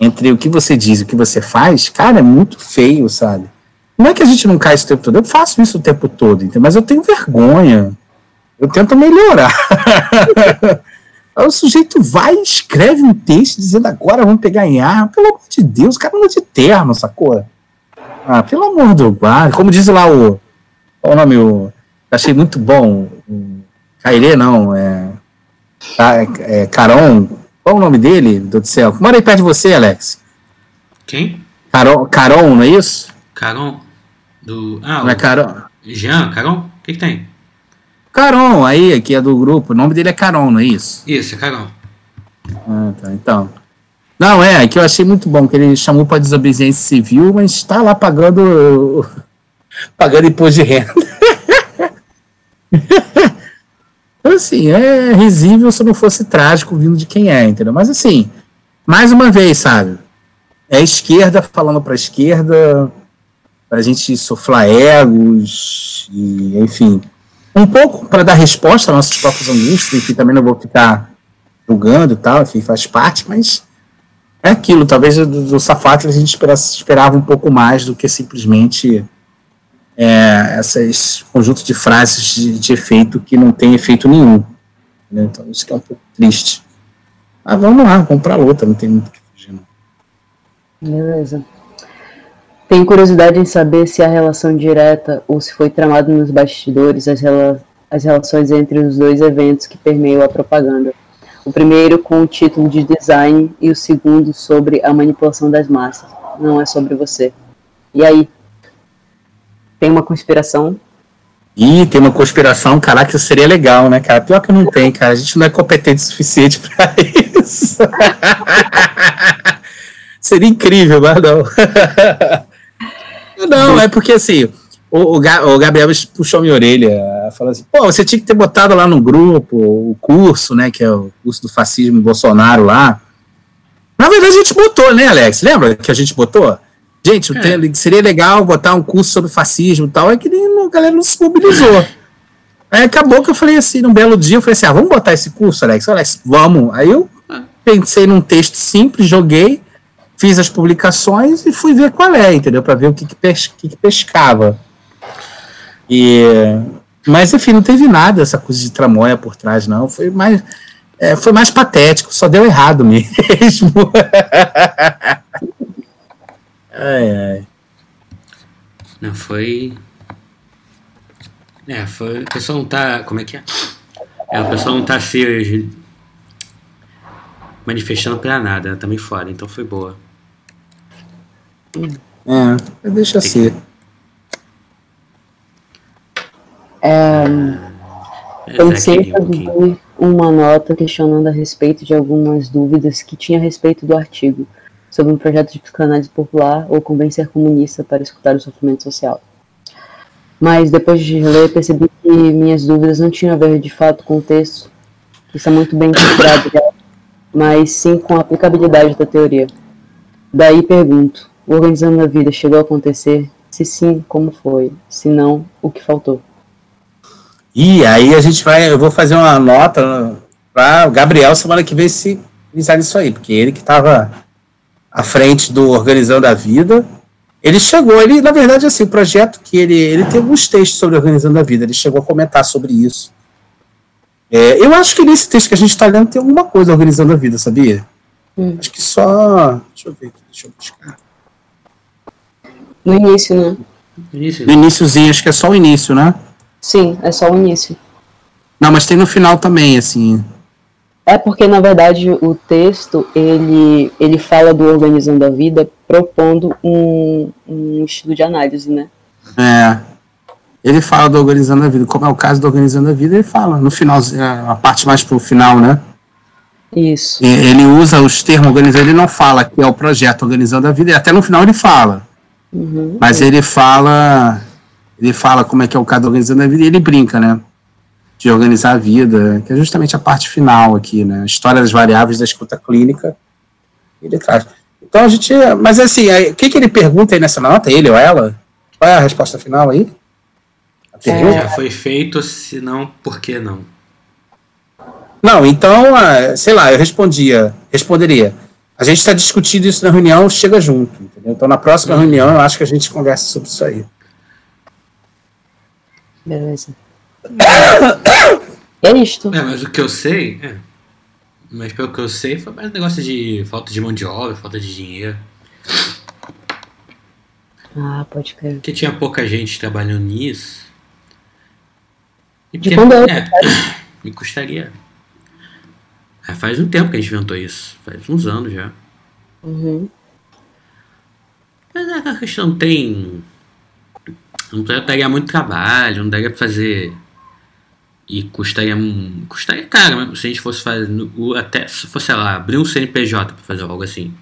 entre o que você diz e o que você faz, cara, é muito feio, sabe? Não é que a gente não cai isso o tempo todo, eu faço isso o tempo todo, mas eu tenho vergonha. Eu tento melhorar. Aí o sujeito vai e escreve um texto dizendo agora vamos pegar em ar. Pelo amor de Deus, o cara anda de terno, sacou? Ah, pelo amor do guarda. Como diz lá o. Qual o nome? O, achei muito bom. Cairê, não. É, é, Caron. Qual o nome dele, do céu? Mora aí perto de você, Alex. Quem? Caron, Caron não é isso? Caron. Do. Ah, não é Caron? Jean, Caron? O que, que tem? Caron, aí, que é do grupo. O nome dele é Caron, não é isso? Isso, é Caron. Ah, tá. Então. Não, é, que eu achei muito bom, que ele chamou para desobediência civil, mas está lá pagando. pagando imposto de renda. então, assim, é risível se não fosse trágico vindo de quem é, entendeu? Mas, assim, mais uma vez, sabe? É a esquerda falando para a esquerda, para a gente soflar egos, e, enfim um pouco para dar resposta às nossas próprias angústias, que também não vou ficar julgando e tal, enfim, faz parte, mas é aquilo, talvez do, do a gente esperasse, esperava um pouco mais do que simplesmente é, esses conjuntos de frases de, de, efeito que não tem efeito nenhum. Né? Então isso que é um pouco triste. Mas vamos lá, vamos para outra, não tem muito o que fugir. Beleza. Tenho curiosidade em saber se a relação direta ou se foi tramado nos bastidores as, rela as relações entre os dois eventos que permeiam a propaganda. O primeiro com o título de design e o segundo sobre a manipulação das massas. Não é sobre você. E aí? Tem uma conspiração? Ih, tem uma conspiração, caraca, seria legal, né, cara? Pior que não tem, cara. A gente não é competente o suficiente para isso. seria incrível, mas não. Não, é porque assim, o, o, Gabriel puxou minha orelha, falou assim, pô, você tinha que ter botado lá no grupo o curso, né, que é o curso do fascismo Bolsonaro lá. Na verdade a gente botou, né, Alex? Lembra que a gente botou? Gente, é. seria legal botar um curso sobre fascismo e tal, é que nem, a galera não se mobilizou. Aí acabou que eu falei assim, num belo dia, eu falei assim, ah, vamos botar esse curso, Alex? Alex, vamos. Aí eu ah. pensei num texto simples, joguei, fiz as publicações e fui ver qual é, entendeu? Para ver o que, que, pes que, que pescava. E, mas enfim, não teve nada essa coisa de tramóia por trás, não. Foi mais, é, foi mais patético, só deu errado mesmo. ai, ai. Não, foi. É, foi. A pessoa não tá. Como é que é? é a pessoa não tá se manifestando pra nada, também fora, então foi boa. É, deixa ser. É, eu sempre vi uma nota questionando a respeito de algumas dúvidas que tinha a respeito do artigo sobre um projeto de psicanálise popular ou convencer comunista para escutar o sofrimento social. Mas depois de ler, percebi que minhas dúvidas não tinham a ver de fato com o texto, que está muito bem estruturado, mas sim com a aplicabilidade da teoria. Daí pergunto: organizando a vida chegou a acontecer? Se sim, como foi? Se não, o que faltou? E aí a gente vai, eu vou fazer uma nota para o Gabriel semana que vem se pensar nisso aí, porque ele que estava à frente do Organizando a Vida, ele chegou, ele, na verdade, assim, o projeto que ele, ele tem alguns textos sobre Organizando a Vida, ele chegou a comentar sobre isso. É, eu acho que nesse texto que a gente está lendo tem alguma coisa Organizando a Vida, sabia? Hum. Acho que só, deixa eu ver aqui, deixa eu buscar. No início, né? Início. No iníciozinho, acho que é só o início, né? Sim, é só o início. Não, mas tem no final também, assim. É porque, na verdade, o texto, ele, ele fala do Organizando a Vida propondo um, um estilo de análise, né? É. Ele fala do Organizando a Vida. Como é o caso do Organizando a Vida, ele fala no final, é, a parte mais pro final, né? Isso. Ele usa os termos organizando, ele não fala que é o projeto organizando a vida, e até no final ele fala. Uhum. Mas ele fala. Ele fala como é que é o caso organizando a vida e ele brinca, né? De organizar a vida, que é justamente a parte final aqui, né? A história das variáveis da escuta clínica. Ele traz. Então a gente. Mas assim, o que, que ele pergunta aí nessa nota, ele ou ela? Qual é a resposta final aí? A pergunta? Já foi feito, se não, por que não? Não, então, ah, sei lá, eu respondia, responderia. A gente está discutindo isso na reunião, chega junto, entendeu? Então, na próxima reunião, eu acho que a gente conversa sobre isso aí. Beleza. É isto. É, mas o que eu sei, é. Mas pelo que eu sei, foi mais um negócio de falta de mão de obra, falta de dinheiro. Ah, pode crer. Porque tinha pouca gente trabalhando nisso. E De porque- quando é? é, me custaria. Ah, faz um tempo que a gente inventou isso. Faz uns anos já. Uhum. Mas é, a questão não tem. Não daria muito trabalho, não daria pra fazer. E custaria. um- Custaria caro, mesmo se a gente fosse fazer. Até se fosse, sei lá, abrir um CNPJ pra fazer algo assim.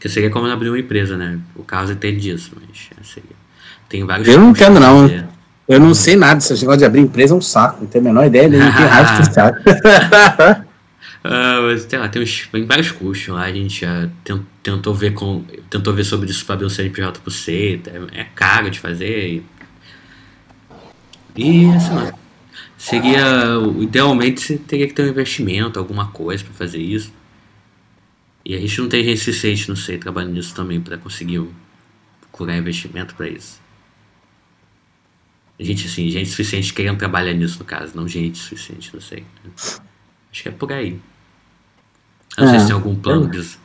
Que seria como abrir uma empresa, né? O Carlos entende disso, mas é, seria. Tem vários. Eu não entendo, não. fazer. Eu não sei nada, esse negócio de abrir empresa é um saco, não tenho a menor ideia, nem tem raiva de Ah, mas sei lá, tem, uns, tem vários custos lá, a gente já ten- tentou ver com. Tentou ver sobre isso para abrir um CNPJ pro C, é, é caro de fazer. E, e assim, lá. Seria. Idealmente você teria que ter um investimento, alguma coisa para fazer isso. E a gente não tem gente suficiente, não sei, trabalhando nisso também para conseguir procurar investimento para isso. Gente assim, gente suficiente querendo trabalhar nisso no caso, não gente suficiente, não sei. Acho que é por aí. Eu não sei É. se tem algum plano disso.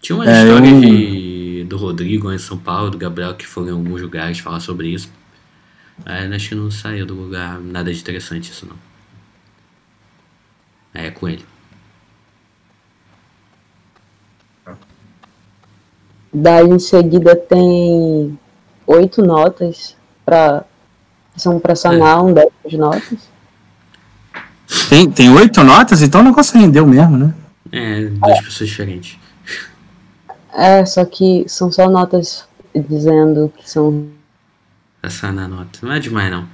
Tinha uma É, história eu- de, do Rodrigo em São Paulo, do Gabriel, que foram em alguns lugares falar sobre isso. Mas acho que não saiu do lugar nada de interessante isso não. É, é com ele. Daí em seguida tem oito notas para são para sanar um décimo de notas. Tem, tem oito notas, então o negócio rendeu mesmo, né? É, duas pessoas diferentes. É, só que são só notas dizendo que são Essa na nota. Não é demais não.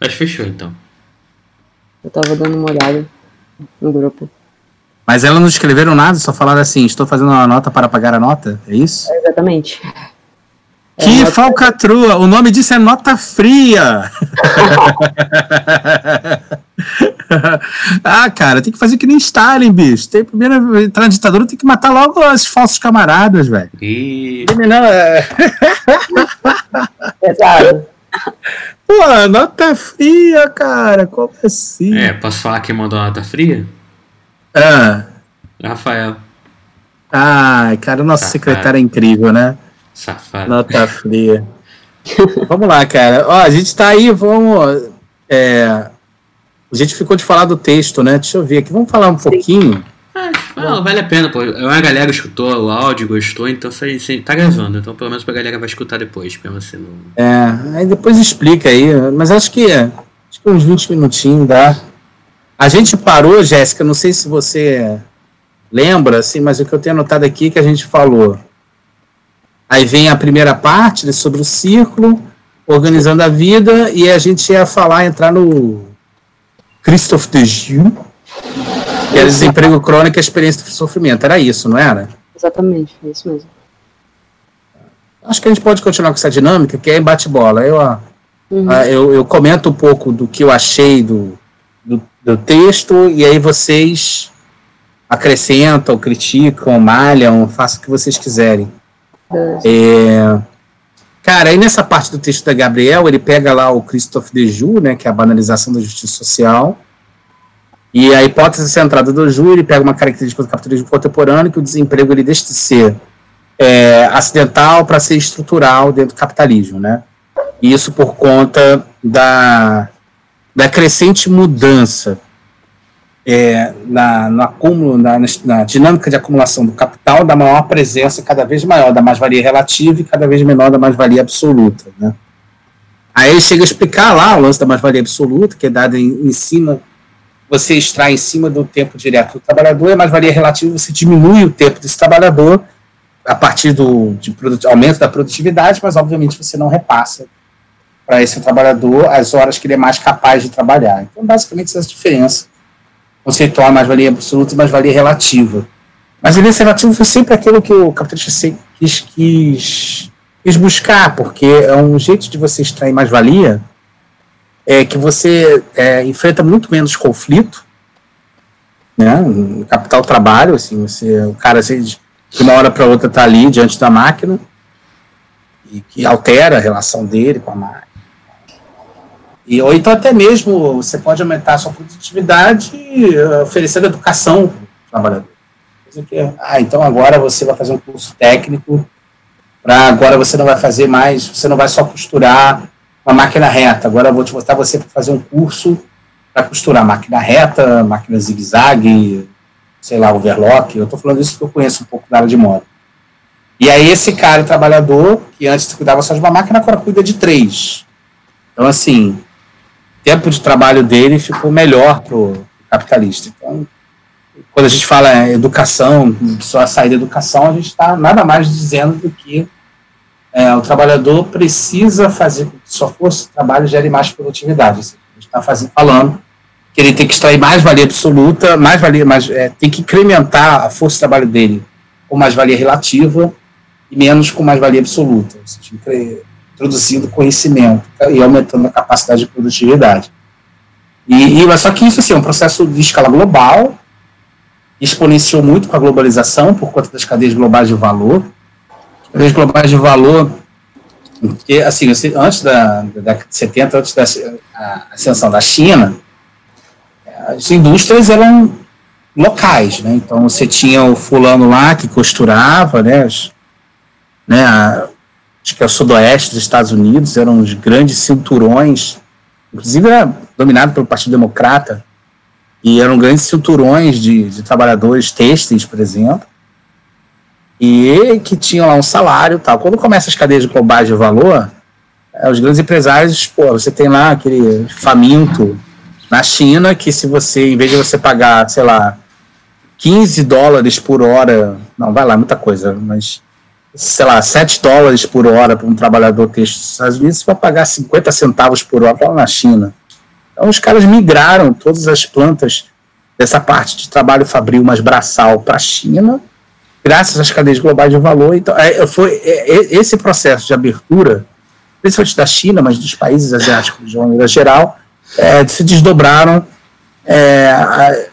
Mas fechou então. eu tava dando uma olhada no grupo. Mas elas não escreveram nada, só falaram assim: estou fazendo uma nota para pagar a nota, é isso? É, exatamente. É, que nota- falcatrua! O nome disso é nota fria! ah, cara, tem que fazer que nem Stalin, bicho. Tem, primeiro entrar na ditadura, tem que matar logo os falsos camaradas, velho. E. Não, é... Pesado. Pô, nota fria, cara. Como assim? É, posso falar quem mandou nota fria? Ah, Rafael. ai, cara, o nosso Safado. secretário é incrível, né? Safado. Nota fria. vamos lá, cara. Ó, a gente tá aí, vamos. é, a gente ficou de falar do texto, né? Deixa eu ver aqui. Vamos falar um pouquinho. Ah, não, vale a pena, pô. Uma galera escutou o áudio, gostou, então isso aí sim, tá gravando. Então pelo menos a galera vai escutar depois, pra você não. É, aí depois explica aí. Mas acho que, acho que uns 20 minutinhos dá. A gente parou, Jéssica, não sei se você lembra, assim, mas o que eu tenho anotado aqui é que a gente falou. Aí vem a primeira parte né, sobre o círculo, organizando a vida, e a gente ia falar, entrar no Christophe de Gilles, que era desemprego crônico e a experiência do sofrimento. Era isso, não era? Exatamente, é isso mesmo. Acho que a gente pode continuar com essa dinâmica, que é em bate-bola. Eu, ó, Uhum. ah, eu, eu comento um pouco do que eu achei do, do, do texto, e aí vocês acrescentam, criticam, malham, façam o que vocês quiserem. É, cara, aí nessa parte do texto da Gabriel, ele pega lá o Christophe Dejoux, né, que é a banalização da justiça social, e a hipótese centrada do Ju, ele pega uma característica do capitalismo contemporâneo, que o desemprego ele deixa de ser é, acidental para ser estrutural dentro do capitalismo, né? Isso por conta da, da crescente mudança é, na, no acúmulo, na, na dinâmica de acumulação do capital, da maior presença cada vez maior da mais-valia relativa e cada vez menor da mais-valia absoluta, né? Aí ele chega a explicar lá o lance da mais-valia absoluta, que é dada em, em cima você extrai em cima do tempo direto do trabalhador, é mais-valia relativa, você diminui o tempo desse trabalhador a partir do de aumento da produtividade, mas obviamente você não repassa para esse trabalhador as horas que ele é mais capaz de trabalhar. Então, basicamente, essa diferença conceitual, mais-valia absoluta e mais-valia relativa. Mas a valia relativa foi sempre aquilo que o capitalista quis, quis, quis buscar, porque é um jeito de você extrair mais-valia é que você é, enfrenta muito menos conflito, né? Capital trabalho, assim, você, o cara assim, de uma hora para outra está ali diante da máquina e que altera a relação dele com a máquina. E, ou então até mesmo você pode aumentar a sua produtividade uh, oferecendo educação para o trabalhador. Ah, então agora você vai fazer um curso técnico, para agora você não vai fazer mais, você não vai só costurar uma máquina reta. Agora eu vou te botar você para fazer um curso para costurar máquina reta, máquina zigue-zague, sei lá, overlock. Eu estou falando isso porque eu conheço um pouco da área de moda. E aí esse cara, trabalhador, que antes cuidava só de uma máquina, agora cuida de três. Então, assim, tempo de trabalho dele ficou melhor para o capitalista. Então, quando a gente fala educação, só a saída da educação, a gente está nada mais dizendo do que é, o trabalhador precisa fazer com que sua força de trabalho gere mais produtividade. Assim, a gente está falando que ele tem que extrair mais valia absoluta, mais valia, mais, é, tem que incrementar a força de trabalho dele com mais valia relativa e menos com mais valia absoluta, ou seja, introduzindo conhecimento e aumentando a capacidade de produtividade. E, e só que isso assim, é um processo de escala global, exponenciou muito com a globalização por conta das cadeias globais de valor cadeias globais de valor, porque, assim, antes da, da década de 70, antes da ascensão da China, as indústrias eram locais, né? Então você tinha o fulano lá que costurava, né? As, né a, acho que é o sudoeste dos Estados Unidos, eram os grandes cinturões, inclusive era dominado pelo Partido Democrata, e eram grandes cinturões de, de trabalhadores têxteis, por exemplo e que tinham lá um salário tal. Quando começa as cadeias globais de valor, é, os grandes empresários, pô, você tem lá aquele faminto na China que se você, em vez de você pagar, sei lá, 15 dólares por hora, não, vai lá, muita coisa, mas sei lá, 7 dólares por hora para um trabalhador texto dos Estados Unidos, você vai pagar 50 centavos por hora lá na China. Então os caras migraram todas as plantas dessa parte de trabalho fabril mais braçal para a China graças às cadeias globais de valor. Então, é, foi é, é, esse processo de abertura, principalmente da China, mas dos países asiáticos de maneira geral, é, se desdobraram, é,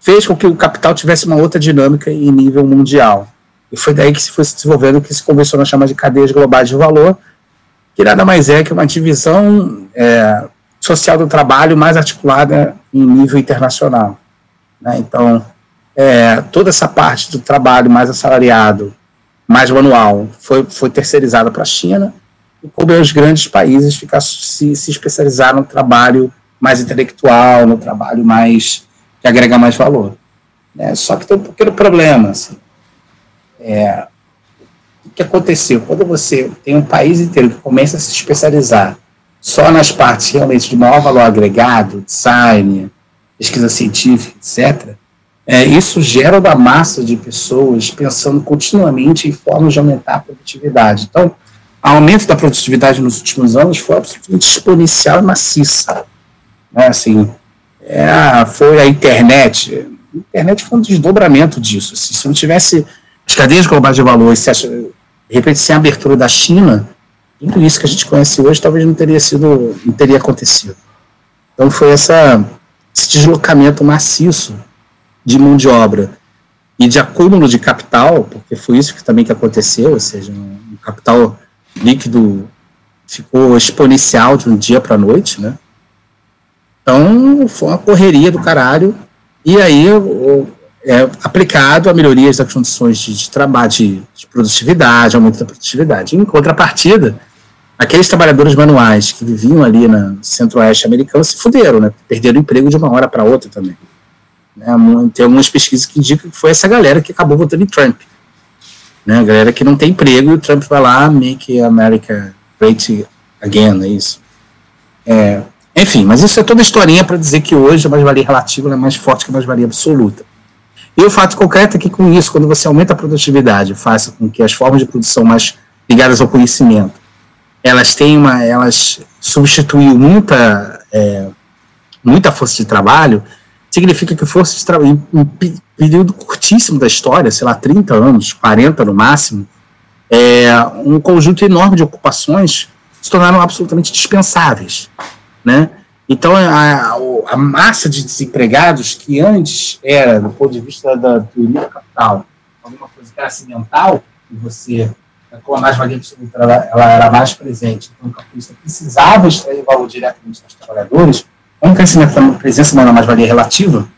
fez com que o capital tivesse uma outra dinâmica em nível mundial. E foi daí que se foi se desenvolvendo o que se convencionou a chamar de cadeias globais de valor, que nada mais é que uma divisão é, social do trabalho mais articulada em nível internacional. Né? Então, é, toda essa parte do trabalho mais assalariado, mais manual, foi, foi terceirizada para a China, e como os grandes países ficar, se, se especializaram no trabalho mais intelectual, no trabalho mais que agrega mais valor. Né? Só que tem um pequeno problema. Assim. É, o que aconteceu? Quando você tem um país inteiro que começa a se especializar só nas partes realmente de maior valor agregado, design, pesquisa científica, etc., é, isso gera uma massa de pessoas pensando continuamente em formas de aumentar a produtividade. Então, o aumento da produtividade nos últimos anos foi absolutamente exponencial e maciça. Né? Assim, é, foi a internet. A internet foi um desdobramento disso. Assim, se não tivesse as cadeias globais de valor, de repente sem a abertura da China, tudo isso que a gente conhece hoje talvez não teria sido, não teria acontecido. Então foi essa, esse deslocamento maciço de mão de obra e de acúmulo de capital, porque foi isso que também que aconteceu, ou seja, um capital líquido ficou exponencial de um dia para a noite, né? Então, foi uma correria do caralho. E aí, é, aplicado a melhorias das condições de, de trabalho, de, de, produtividade, aumento da produtividade. Em contrapartida, aqueles trabalhadores manuais que viviam ali no centro-oeste americano se fuderam, né? Perderam o emprego de uma hora para outra também. Né? Tem algumas pesquisas que indicam que foi essa galera que acabou votando em Trump. Né? A galera que não tem emprego e o Trump vai lá, make America great again, é isso. É, Enfim, mas isso é toda historinha para dizer que hoje a mais-valia relativa é mais forte que a mais-valia absoluta. E o fato concreto é que com isso, quando você aumenta a produtividade, faz com que as formas de produção mais ligadas ao conhecimento, elas têm uma, elas substituem muita, é, muita força de trabalho, significa que força de trabalho, em um período curtíssimo da história, sei lá, 30 anos, 40 no máximo, é, um conjunto enorme de ocupações se tornaram absolutamente dispensáveis, né? Então, a, a, massa de desempregados, que antes era, do ponto de vista da, do capital, alguma coisa que era acidental, e você, com a mais-valia absoluta, ela, ela, era mais presente, então o capitalista precisava extrair valor diretamente dos trabalhadores, com o crescimento da presença na mais-valia relativa,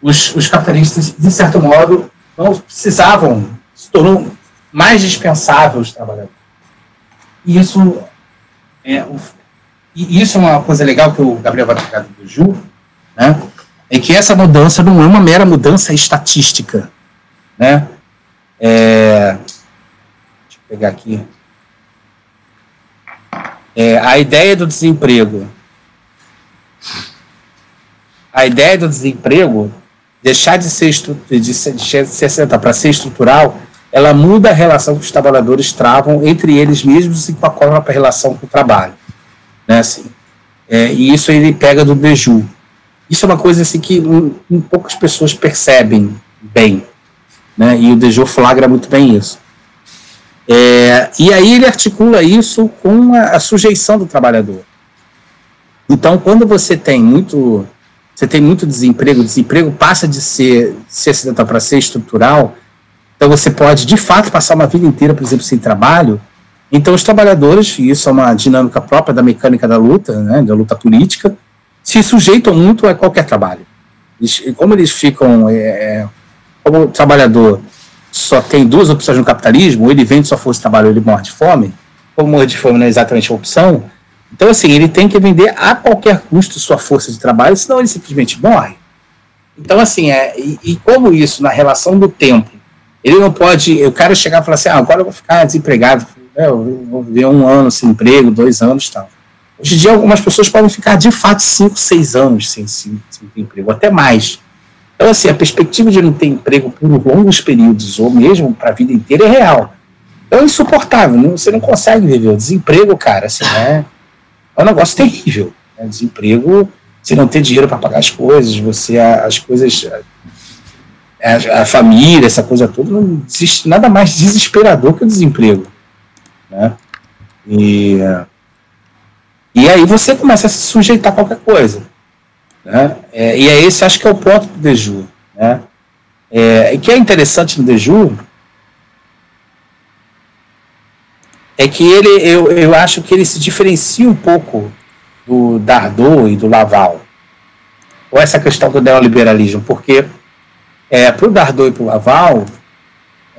os, os capitalistas, de certo modo, não precisavam, se tornou mais dispensável os trabalhadores. E isso é, e isso é uma coisa legal que o Gabriel vai pegar do Ju, né? É que essa mudança não é uma mera mudança estatística, né? É, deixa eu pegar aqui. É, a ideia do desemprego. A ideia do desemprego deixar de ser, de ser, de ser para ser estrutural, ela muda a relação que os trabalhadores travam entre eles mesmos e com a própria relação com o trabalho né, assim, é, e isso ele pega do Beju. Isso é uma coisa assim que um, um, poucas pessoas percebem bem, né, e o Beju flagra muito bem isso. É, e aí ele articula isso com a, a, sujeição do trabalhador. Então, quando você tem muito, você tem muito desemprego, o desemprego passa de ser, ser acidental para ser estrutural, então você pode, de fato, passar uma vida inteira, por exemplo, sem trabalho, então, os trabalhadores, e isso é uma dinâmica própria da mecânica da luta, né, da luta política, se sujeitam muito a qualquer trabalho. Eles, como eles ficam, é, é, como o trabalhador só tem duas opções no capitalismo, ele vende sua força de trabalho ou ele morre de fome, como morrer de fome não é exatamente a opção, então, assim, ele tem que vender a qualquer custo sua força de trabalho, senão ele simplesmente morre. Então, assim, é, e, e como isso, na relação do tempo, ele não pode, eu quero chegar e falar assim, ah, agora eu vou ficar desempregado, é, eu vou viver um ano sem emprego, dois anos tal. Hoje em dia, algumas pessoas podem ficar de fato cinco, seis anos sem, sem, sem emprego, até mais. Então, assim, a perspectiva de não ter emprego por longos períodos, ou mesmo para a vida inteira, é real. Então, é insuportável, não, você não consegue viver. O desemprego, cara, assim, é, é um negócio terrível. Né? Desemprego, você não ter dinheiro para pagar as coisas, você, as coisas, a, a, família, essa coisa toda, não existe nada mais desesperador que o desemprego. Né? E, e aí você começa a se sujeitar a qualquer coisa. Né? É, e é esse, acho que é o ponto do Deju. Né? É, e que é interessante no Deju é que ele, eu, eu acho que ele se diferencia um pouco do Dardot e do Laval. Ou essa questão do neoliberalismo, porque é, para o Dardot e para o Laval,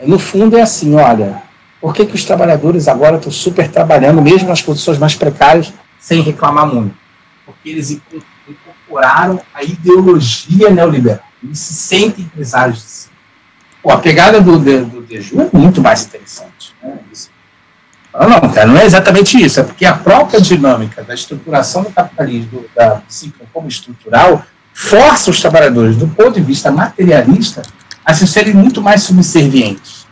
no fundo é assim, olha, por que, que os trabalhadores agora estão super trabalhando, mesmo nas condições mais precárias, sem reclamar muito? Porque eles incorporaram a ideologia neoliberal. Eles se sentem empresários de si. Pô, a pegada do, do, é muito mais interessante. Né? Não, não, cara, não é exatamente isso. É porque a própria dinâmica da estruturação do capitalismo, da ciclo como estrutural, força os trabalhadores, do ponto de vista materialista, a se serem muito mais subservientes.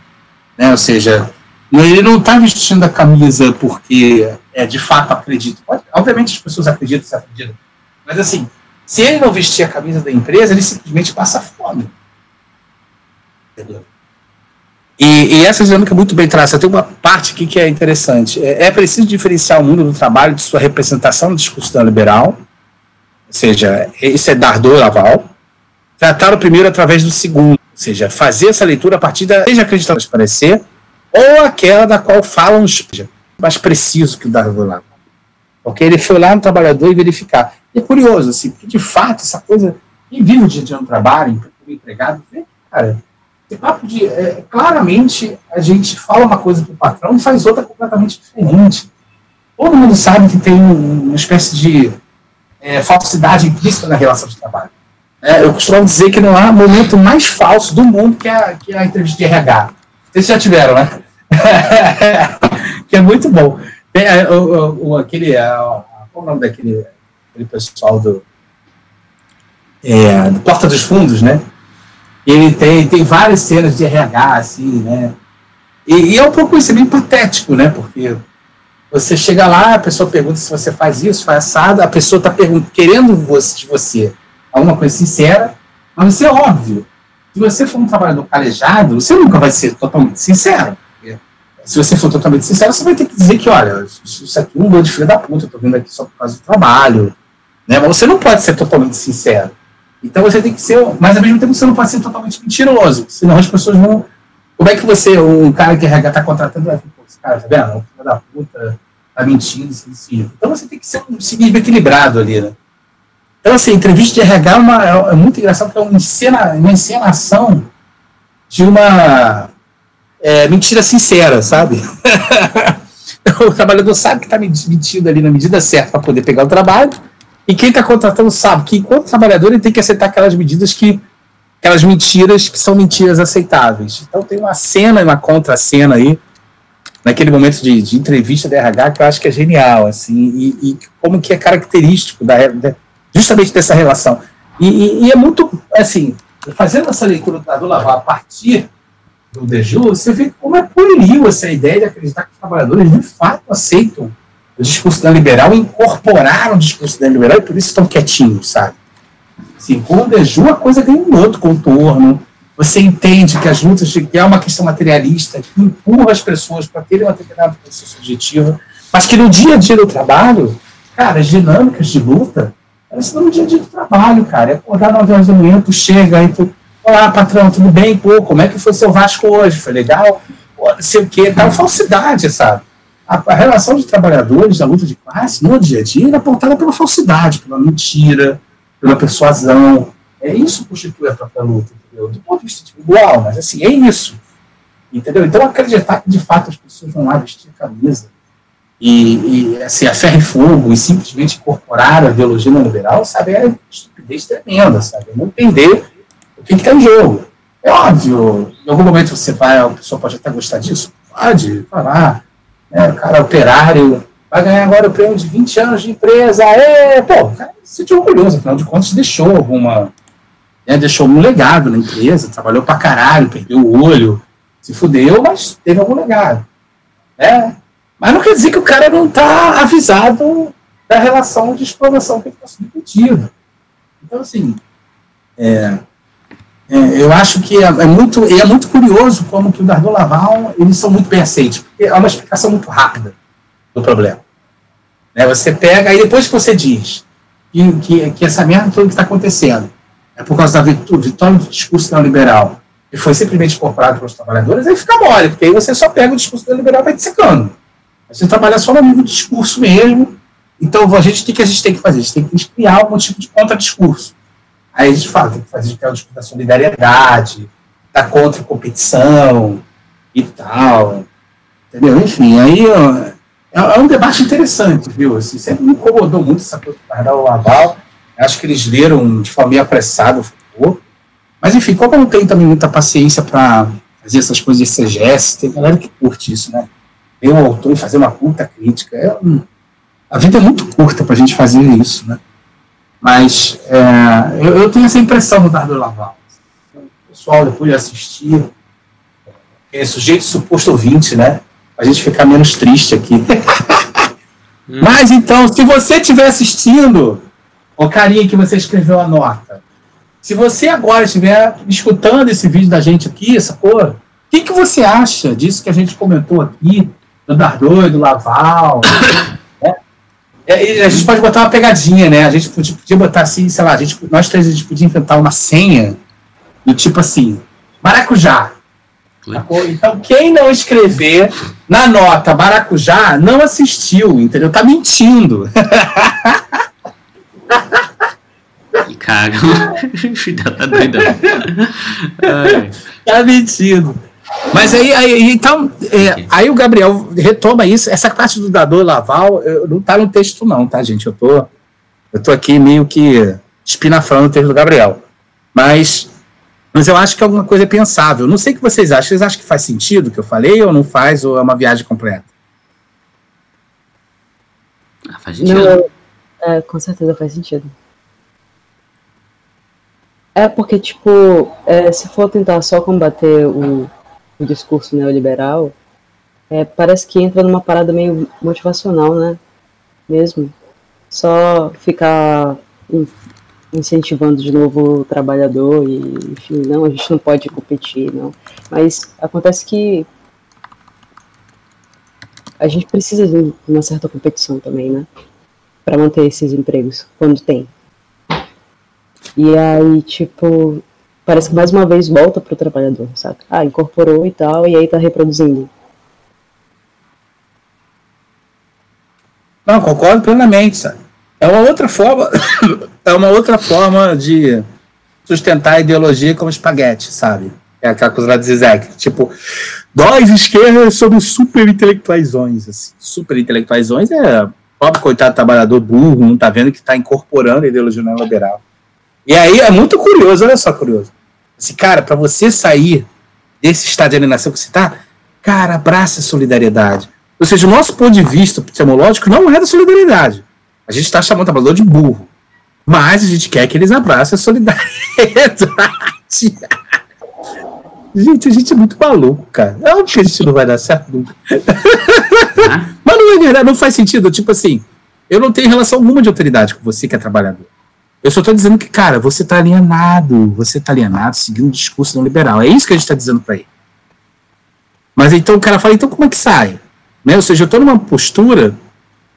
Né? Ou seja, ele não está vestindo a camisa porque é, de fato acredita. Obviamente as pessoas acreditam, se acreditam. Mas assim, se ele não vestir a camisa da empresa, ele simplesmente passa fome. Entendeu? E, e essa dinâmica é muito bem traçada. Tem uma parte aqui que é interessante. É, é, preciso diferenciar o mundo do trabalho de sua representação no discurso liberal, ou seja, isso é Dardot Laval. Tratar o primeiro através do segundo, ou seja, fazer essa leitura a partir da. Seja acreditando parecer, ou aquela da qual falam os mais preciso que o Darwin lá. Porque ele foi lá no trabalhador e verificar. E é curioso, assim, porque de fato, essa coisa, quem vive o dia a dia no trabalho, empregado, vê, cara, esse papo de. É, claramente, a gente fala uma coisa para o patrão e faz outra completamente diferente. Todo mundo sabe que tem uma espécie de é, falsidade implícita na relação de trabalho. É, eu costumo dizer que não há momento mais falso do mundo que a, que a entrevista de RH. Vocês já tiveram, né? que é muito bom. Tem, o, aquele, a, qual é o nome daquele, pessoal do, é, do Porta dos Fundos, né? Ele tem, tem várias cenas de RH, assim, né? E, e é um pouco isso, é bem patético, né? Porque você chega lá, a pessoa pergunta se você faz isso, faz assado, a pessoa está querendo de você alguma coisa sincera, mas você é óbvio. Se você for um trabalhador calejado, você nunca vai ser totalmente sincero. Se você for totalmente sincero, você vai ter que dizer que, olha, isso aqui é um gol de filho da puta, eu tô vindo aqui só por causa do trabalho. Né? Mas você não pode ser totalmente sincero. Então você tem que ser, mas ao mesmo tempo você não pode ser totalmente mentiroso, senão as pessoas vão. Como é que você, um cara que RH está contratando, vai pô, esse cara, tá vendo? Um filho da puta, tá mentindo, assim, assim. Então você tem que ser um equilibrado ali, né? Então, assim, entrevista de RH é, uma, é, é muito engraçado, porque é uma, encena, uma encenação de uma é, mentira sincera, sabe? o trabalhador sabe que está mentindo ali na medida certa para poder pegar o trabalho, e quem está contratando sabe que, enquanto trabalhador, ele tem que aceitar aquelas medidas que. aquelas mentiras que são mentiras aceitáveis. Então, tem uma cena e uma contra-cena aí, naquele momento de, de, entrevista da RH, que eu acho que é genial, assim, e, e como que é característico da, justamente dessa relação. E, e, e, é muito, assim, fazendo essa leitura do Lavar a partir do Deju, você vê como é pueril essa ideia de acreditar que os trabalhadores de fato aceitam o discurso da liberal incorporaram o discurso da liberal e por isso estão quietinhos, sabe? Assim, com o Deju a coisa tem um outro contorno, você entende que as lutas, de, que é uma questão materialista, que empurra as pessoas para terem uma determinada posição subjetiva, mas que no dia a dia do trabalho, cara, as dinâmicas de luta, elas estão no dia a dia do trabalho, cara. É acordar 9 horas da manhã, tu chega, aí tu, olá, patrão, tudo bem? Pô, como é que foi seu Vasco hoje? Foi legal? Pô, não sei o quê, tal falsidade, sabe? A, a, relação de trabalhadores da luta de classe, no dia a dia, é apontada pela falsidade, pela mentira, pela persuasão. É isso que constitui a própria luta, entendeu? Do ponto de vista individual, mas assim, é isso. Entendeu? Então, acreditar que de fato as pessoas vão lá vestir a camisa e, e assim, a ferro e fogo e simplesmente incorporar a ideologia neoliberal, sabe, é estupidez tremenda, sabe? Não entender o que está em jogo. É óbvio, em algum momento você vai, a pessoa pode até gostar disso, pode falar, né, o cara operário vai ganhar agora o prêmio de 20 anos de empresa, é, pô, cara se sentiu orgulhoso, afinal de contas deixou alguma, né, deixou um legado na empresa, trabalhou pra caralho, perdeu o olho, se fudeu, mas teve algum legado, né, mas não quer dizer que o cara não está avisado da relação de exploração que ele está submetido. Então, assim, é, é, eu acho que é, é, muito, é muito curioso como que o Dardot Laval, eles são muito bem aceitos, porque é uma explicação muito rápida do problema. Né, você pega, aí depois que você diz que, que, que essa merda toda que está acontecendo é por causa da vitória do discurso neoliberal e foi simplesmente incorporado pelos trabalhadores, aí fica mole, porque aí você só pega o discurso neoliberal e vai dissecando. Você trabalha só no nível de discurso mesmo. Então, a gente, o que a gente tem que fazer? A gente tem que criar algum tipo de contradiscurso. Aí a gente fala, tem que fazer aquela discurso da solidariedade, da contra-competição e tal. Entendeu? Enfim, aí é, é, um debate interessante, viu? Assim, sempre me incomodou muito essa coisa do Carnal Laval. Acho que eles leram de forma meio apressada o Mas, enfim, como eu não tenho também muita paciência para fazer essas coisas de CGS, tem galera que curte isso, né? Ler um autor e fazer uma puta crítica. É, a vida é muito curta para a gente fazer isso, né? Mas é, eu, eu, tenho essa impressão no Dardo Laval. O pessoal, depois de assistir, é sujeito suposto ouvinte, né? A gente ficar menos triste aqui. hum. Mas então, se você estiver assistindo, o carinha que você escreveu a nota, se você agora estiver escutando esse vídeo da gente aqui, essa cor, o que, que você acha disso que a gente comentou aqui? Do Dardoi, do Laval. né? é, a gente pode botar uma pegadinha, né? A gente podia, podia botar assim, sei lá, a gente, nós três a gente podia inventar uma senha do tipo assim, maracujá. Então, quem não escrever na nota maracujá não assistiu, entendeu? Tá mentindo. Cara, tá doido. Tá mentindo. Mas aí, aí então, é, aí o Gabriel retoma isso. Essa parte do dador Laval não tá no texto, não, tá, gente? Eu tô, eu tô aqui meio que espinafrando o texto do Gabriel. Mas, mas eu acho que alguma coisa é pensável. Não sei o que vocês acham. Vocês acham que faz sentido o que eu falei ou não faz, ou é uma viagem completa? Ah, faz sentido. Não, É, com certeza faz sentido. É porque, tipo, é, se for tentar só combater o, o discurso neoliberal, é, parece que entra numa parada meio motivacional, né? Mesmo. Só ficar incentivando de novo o trabalhador e, enfim, não, a gente não pode competir, não. Mas acontece que a gente precisa de uma certa competição também, né? Para manter esses empregos, quando tem. E aí, tipo, parece que mais uma vez volta pro trabalhador, sabe? Ah, incorporou e tal, e aí tá reproduzindo. Não, concordo plenamente, sabe? É uma outra forma, é uma outra forma de sustentar a ideologia como espaguete, sabe? É aquela coisa lá de Zizek, tipo, nós esquerda somos super intelectuaisões, assim. Super intelectuaisões é pobre coitado trabalhador burro, não tá vendo que tá incorporando a ideologia neoliberal. E aí é muito curioso, olha só curioso. Esse cara, para você sair desse estado de alienação que você tá, cara, abraça a solidariedade. Ou seja, o nosso ponto de vista epistemológico não é da solidariedade. A gente está chamando o trabalhador de burro. Mas a gente quer que eles abracem a solidariedade. gente, a gente é muito maluco, cara. É óbvio que a gente não vai dar certo nunca. Mas não é verdade, não faz sentido. Tipo assim, eu não tenho relação alguma de autoridade com você que é trabalhador. Eu só estou dizendo que, cara, você está alienado. Você está alienado seguindo um discurso não liberal. É isso que a gente está dizendo para ele. Mas então o cara fala, então como é que sai? Né? Ou seja, eu estou numa postura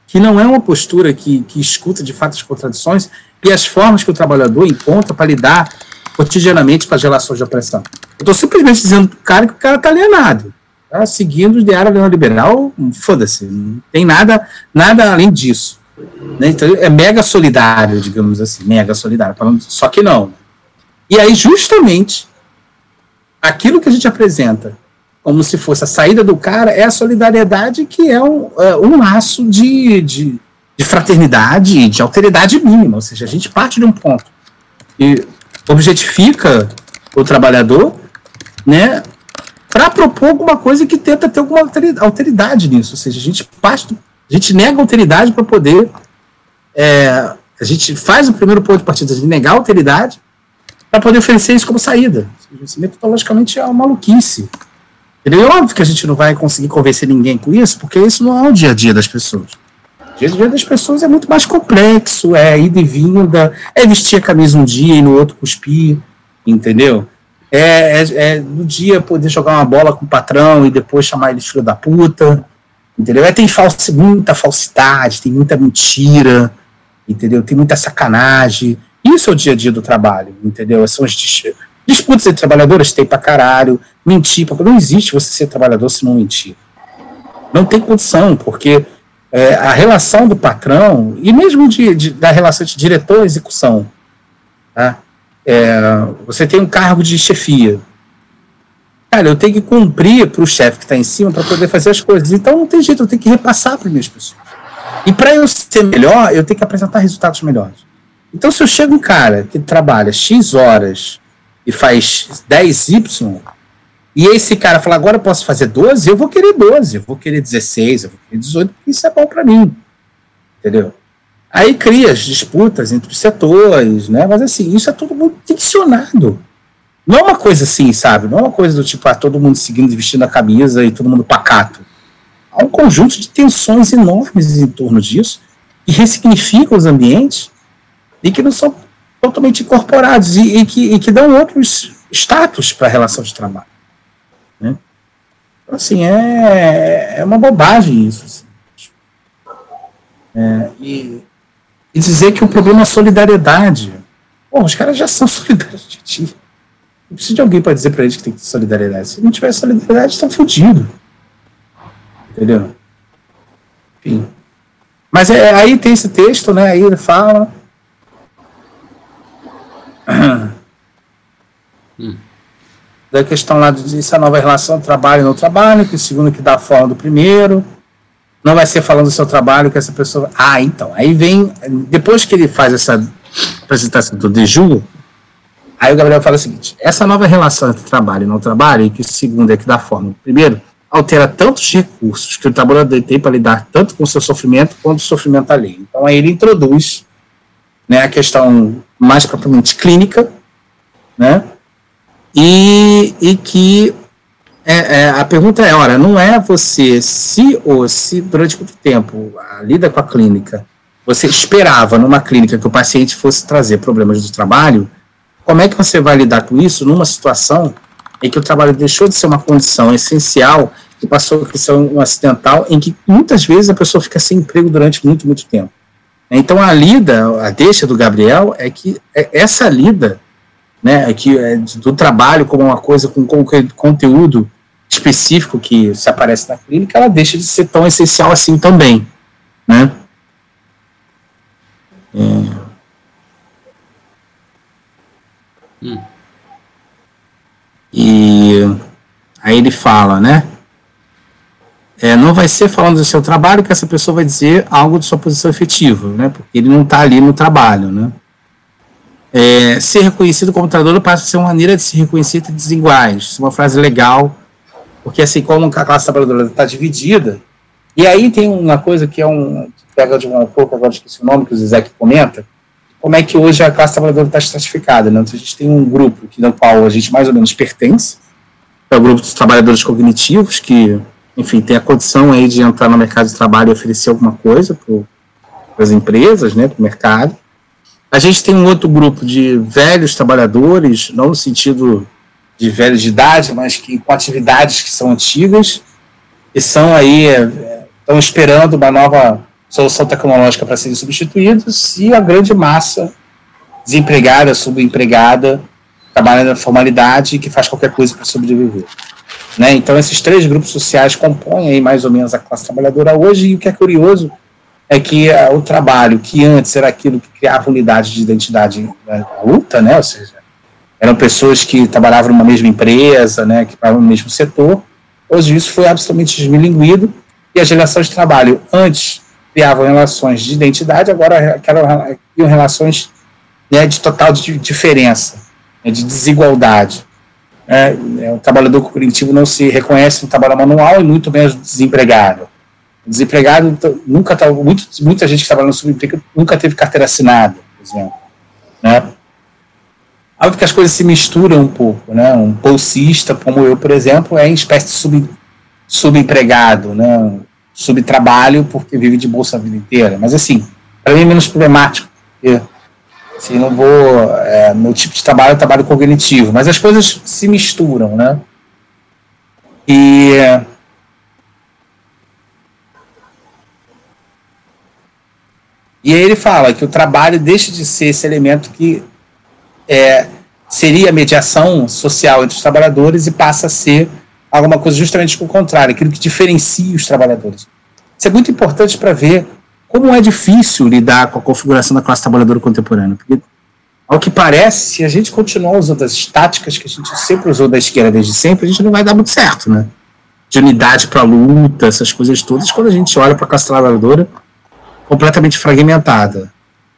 que não é uma postura que, que escuta de fato as contradições e as formas que o trabalhador encontra para lidar cotidianamente com as relações de opressão. Eu estou simplesmente dizendo para o cara que o cara está alienado, tá? seguindo o ideário neoliberal, foda-se, não tem nada, nada além disso. Né? Então é mega solidário, digamos assim, mega solidário, falando, só que não. E aí, justamente, aquilo que a gente apresenta como se fosse a saída do cara, é a solidariedade que é um, é um laço de, de, de fraternidade, de alteridade mínima. Ou seja, a gente parte de um ponto e objetifica o trabalhador, né, para propor alguma coisa que tenta ter alguma alteridade nisso. Ou seja, a gente parte, do, a gente nega a alteridade para poder. É, a gente faz o primeiro ponto de partida de negar a alteridade para poder oferecer isso como saída. Isso metodologicamente é uma maluquice. É óbvio que a gente não vai conseguir convencer ninguém com isso, porque isso não é o dia a dia das pessoas. O dia a dia das pessoas é muito mais complexo, é ida e vinda, é vestir a camisa um dia e no outro cuspir, entendeu? É, é, é no dia poder jogar uma bola com o patrão e depois chamar ele de filho da puta, entendeu? É, tem muita falsidade, tem muita mentira, entendeu? Tem muita sacanagem. Isso é o dia a dia do trabalho, entendeu? São os Disputas entre trabalhadores tem pra caralho. Mentir, porque não existe você ser trabalhador se não mentir. Não tem condição, porque é, a relação do patrão, e mesmo de, de, da relação de diretor execução, tá? É, você tem um cargo de chefia. Cara, eu tenho que cumprir para o chefe que está em cima para poder fazer as coisas. Então não tem jeito, eu tenho que repassar para minhas pessoas. E para eu ser melhor, eu tenho que apresentar resultados melhores. Então, se eu chego um cara que trabalha X horas e faz 10Y, e esse cara fala, agora eu posso fazer 12, eu vou querer 12, eu vou querer 16, eu vou querer 18, porque isso é bom para mim. Entendeu? Aí cria as disputas entre os setores, né? Mas assim, isso é tudo muito tensionado. Não é uma coisa assim, sabe? Não é uma coisa do tipo, ah, todo mundo seguindo vestindo a camisa e todo mundo pacato. Há um conjunto de tensões enormes em torno disso, que ressignificam os ambientes e que não são totalmente incorporados e, e, que, e que dão outros status para a relação de trabalho. Né? Então, assim, é, é uma bobagem isso. Assim. É, e, e, dizer que o problema é solidariedade. Pô, os caras já são solidários de ti. Não precisa de alguém para dizer para eles que tem que ter solidariedade. Se não tiver solidariedade, estão fodidos. Entendeu? Enfim. Mas é, aí tem esse texto, né? Aí ele fala hum. Da questão lá de essa nova relação trabalho no trabalho, que o segundo que dá a forma do primeiro. Não vai ser falando do seu trabalho que essa pessoa. Ah, então. Aí vem. Depois que ele faz essa apresentação do Deju, aí o Gabriel fala o seguinte: essa nova relação entre trabalho e não trabalho, e que o segundo é que dá forma primeiro, altera tantos recursos que o trabalhador tem para lidar tanto com o seu sofrimento quanto o sofrimento alheio. Então aí ele introduz né, a questão mais propriamente clínica, né, e, e que é, é, a pergunta é, ora, não é você se ou se durante muito tempo a lida com a clínica, você esperava numa clínica que o paciente fosse trazer problemas do trabalho, como é que você vai lidar com isso numa situação em que o trabalho deixou de ser uma condição essencial e passou a ser um acidental em que muitas vezes a pessoa fica sem emprego durante muito, muito tempo. Então a lida, a deixa do Gabriel é que é essa lida, né, é que é do trabalho como uma coisa com, com conteúdo específico que se aparece na clínica, ela deixa de ser tão essencial assim também, né? É. E aí ele fala, né? É, não vai ser falando do seu trabalho que essa pessoa vai dizer algo de sua posição efetiva, né? Porque ele não está ali no trabalho, né? É, ser reconhecido como trabalhador passa a ser uma maneira de se reconhecer entre desiguais. Isso é uma frase legal, porque assim como a classe trabalhadora está dividida, e aí tem uma coisa que é um. pega de um pouco, agora esqueci o nome que o Zizek comenta, como é que hoje a classe trabalhadora está estratificada. Né? Então, a gente tem um grupo que, no qual a gente mais ou menos pertence, é o grupo dos trabalhadores cognitivos, que, enfim, tem a condição aí de entrar no mercado de trabalho e oferecer alguma coisa para as empresas, né, para o mercado. A gente tem um outro grupo de velhos trabalhadores, não no sentido de velhos de idade, mas que com atividades que são antigas, e são aí, é, estão esperando uma nova solução tecnológica para serem substituídos, e a grande massa desempregada, subempregada, trabalhando na formalidade que faz qualquer coisa para sobreviver. Né? Então, esses três grupos sociais compõem aí mais ou menos a classe trabalhadora hoje, e o que é curioso é que uh, o trabalho, que antes era aquilo que criava unidade de identidade na luta, né? ou seja, eram pessoas que trabalhavam numa mesma empresa, né? que trabalhavam no mesmo setor, hoje isso foi absolutamente desmilinguido, e as relações de trabalho antes criavam relações de identidade, agora criam relações né, de total de diferença, né, de desigualdade. É, é, o trabalhador cognitivo não se reconhece no trabalho manual e muito menos desempregado. Desempregado nunca tá, muito, muita gente que trabalha no subemprego nunca teve carteira assinada, por exemplo. Né? Algo que as coisas se misturam um pouco, né? Um bolsista, como eu, por exemplo, é em espécie de sub, subempregado, né? Subtrabalho porque vive de bolsa a vida inteira. Mas assim, para mim é menos problemático, porque assim, não vou. É, meu tipo de trabalho é trabalho cognitivo, mas as coisas se misturam, né? E. E aí ele fala que o trabalho deixa de ser esse elemento que é, seria a mediação social entre os trabalhadores e passa a ser alguma coisa justamente o contrário, aquilo que diferencia os trabalhadores. Isso é muito importante para ver como é difícil lidar com a configuração da classe trabalhadora contemporânea. Porque, ao que parece, se a gente continuar usando as táticas que a gente sempre usou da esquerda desde sempre, a gente não vai dar muito certo, né? De unidade para luta, essas coisas todas, quando a gente olha para a classe trabalhadora completamente fragmentada.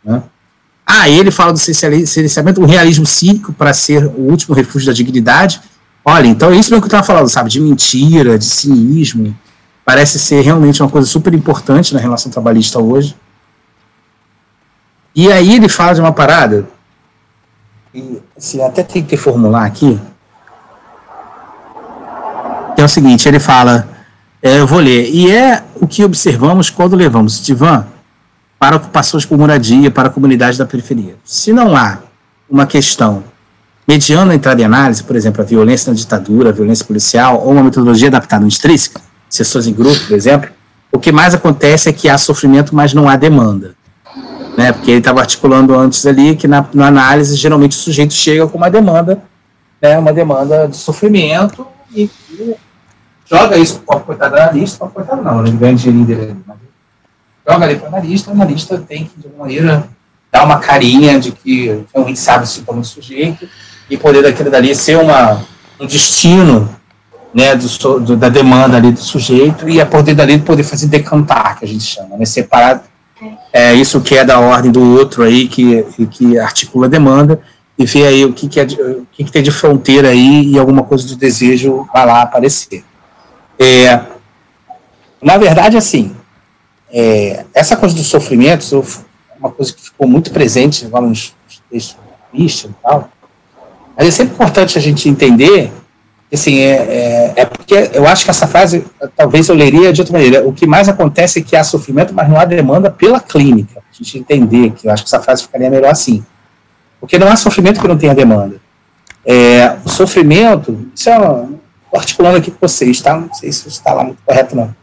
Né? Ah, ele fala do silenciamento, o realismo cívico para ser o último refúgio da dignidade, Olha, então é isso mesmo que eu estava falando, sabe? De mentira, de cinismo. Parece ser realmente uma coisa super importante na relação trabalhista hoje. E aí ele fala de uma parada, e assim, até tem que formular aqui, que é o seguinte, ele fala, é, eu vou ler, e é o que observamos quando levamos Divan para ocupações por moradia, para a comunidade da periferia. Se não há uma questão mediando a entrada em análise, por exemplo, a violência na ditadura, a violência policial, ou uma metodologia adaptada intrínseca, sessões em grupo, por exemplo, o que mais acontece é que há sofrimento, mas não há demanda. Né? Porque ele estava articulando antes ali que na, na, análise, geralmente o sujeito chega com uma demanda, né, uma demanda de sofrimento e, e joga isso para o coitado analista, para o coitado não, ele ganha dinheirinho dele. Joga ali para o analista, o analista tem que, de alguma maneira, dar uma carinha de que a gente sabe se como sujeito, e poder daquilo dali ser uma, um destino né, do, do, da demanda ali do sujeito e a poder dali poder fazer decantar, que a gente chama, né, separar é, isso que é da ordem do outro aí, que, que articula a demanda, e ver aí o que, que, é, o que, que tem de fronteira aí e alguma coisa do desejo vai lá aparecer. É, na verdade, assim, é, essa coisa do sofrimento é uma coisa que ficou muito presente agora nos textos e tal. Mas é sempre importante a gente entender assim, é, é, é, porque eu acho que essa frase, talvez eu leria de outra maneira. O que mais acontece é que há sofrimento, mas não há demanda pela clínica. A gente entender que eu acho que essa frase ficaria melhor assim. Porque não há sofrimento que não tenha demanda. É, o sofrimento, isso é uma, articulando aqui com vocês, tá? Não sei se está lá muito correto, não.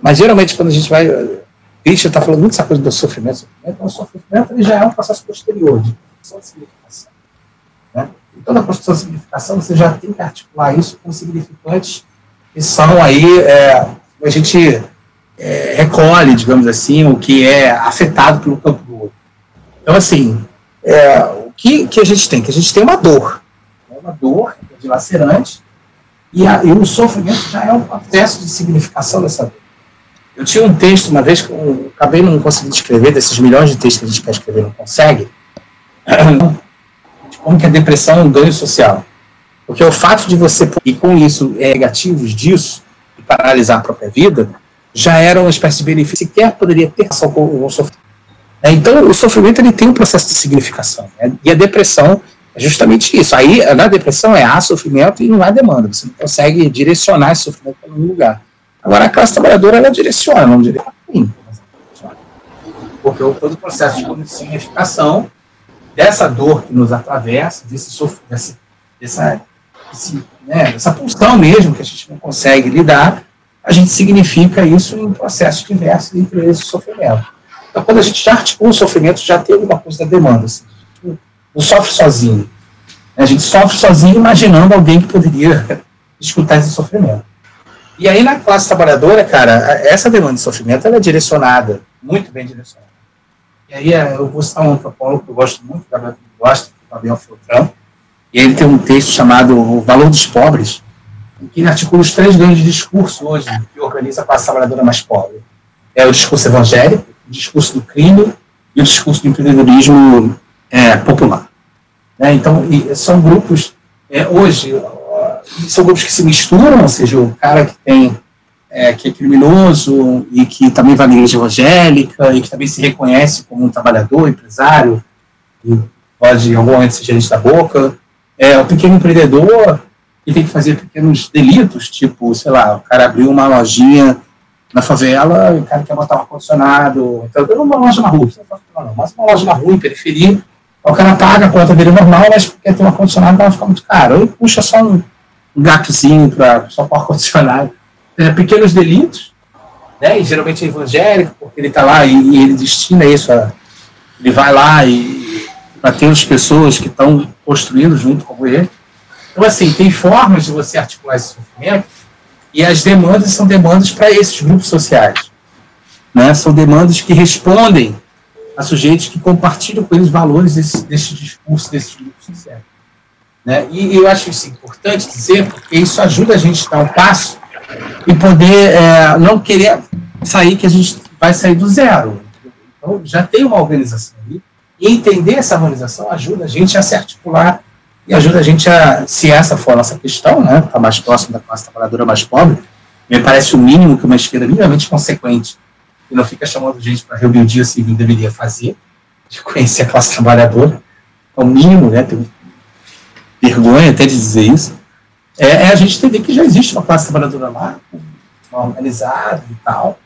Mas geralmente quando a gente vai. Christian está falando muito dessa coisa do sofrimento. Sofrimento, o sofrimento ele já é um processo posterior de. Né? E toda a construção de significação você já tem que articular isso com significantes que são aí. É, a gente é, recolhe, digamos assim, o que é afetado pelo campo do outro. Então, assim, é, o que, que a gente tem? Que a gente tem uma dor. Né? Uma dor dilacerante, e, a, e o sofrimento já é um processo de significação dessa dor. Eu tinha um texto, uma vez que eu acabei não conseguindo escrever, desses milhões de textos que a gente quer escrever não consegue, de como que a depressão é um ganho social. Porque o fato de você, e com isso, é, negativos disso, e paralisar a própria vida, já era uma espécie de benefício sequer poderia ter ação com o sofrimento. É, então, o sofrimento ele tem um processo de significação. Né? E a depressão é justamente isso. Aí, na depressão, é há sofrimento e não há demanda. Você não consegue direcionar esse sofrimento para um lugar. Agora, a classe trabalhadora, ela direciona, não direciona. Porque todo o processo de significação dessa dor que nos atravessa, desse sofrimento, dessa, desse, né, dessa pulsão mesmo que a gente não consegue lidar, a gente significa isso em processos diversos, entre o sofrimento. Então, quando a gente já articula o sofrimento, já tem alguma coisa da demanda. Assim, não sofre sozinho. A gente sofre sozinho imaginando alguém que poderia escutar esse sofrimento. E aí, na classe trabalhadora, cara, essa demanda de sofrimento ela é direcionada, muito bem direcionada. E aí, é, eu vou citar um antropólogo que eu gosto muito, que eu gosto, é Gabriel Feltrão, e ele tem um texto chamado O Valor dos Pobres, em que ele articula os três grandes discursos hoje que organiza a classe trabalhadora mais pobre. É o discurso evangélico, o discurso do crime e o discurso do empreendedorismo é, popular. Né? Então, são grupos, é, hoje, são grupos que se misturam, ou seja, o cara que tem é, que é criminoso e que também vai na igreja evangélica e que também se reconhece como um trabalhador, empresário, e pode em algum momento ser gerente da boca, é o pequeno empreendedor que tem que fazer pequenos delitos, tipo, sei lá, o cara abriu uma lojinha na favela, o cara quer botar um ar-condicionado, então, uma loja na rua, não, mas uma loja na rua, em periferia, o cara paga a conta dele normal, mas porque tem um ar-condicionado vai ficar muito caro. Aí puxa só um, gatozinho pra, só para ar-condicionado. É, pequenos delitos, né? E geralmente é evangélico, porque ele está lá e, e, ele destina isso a. Ele vai lá e ter as pessoas que estão construindo junto com ele. Então, assim, tem formas de você articular esse sofrimento e as demandas são demandas para esses grupos sociais. Né? São demandas que respondem a sujeitos que compartilham com eles valores desse, desse discurso, desse grupos sociais. Né? E eu acho isso importante dizer, porque isso ajuda a gente a dar um passo e poder é, não querer sair que a gente vai sair do zero. Então, já tem uma organização ali, e entender essa organização ajuda a gente a se articular e ajuda a gente a, se essa for a nossa questão, né, está mais próximo da classe trabalhadora mais pobre, me parece o mínimo que uma esquerda minimamente consequente e não fica chamando gente para reunir o dia civil deveria fazer, de conhecer a classe trabalhadora, é o mínimo, né, tenho vergonha até de dizer isso, é, é, a gente entender que já existe uma classe trabalhadora lá, organizada e tal,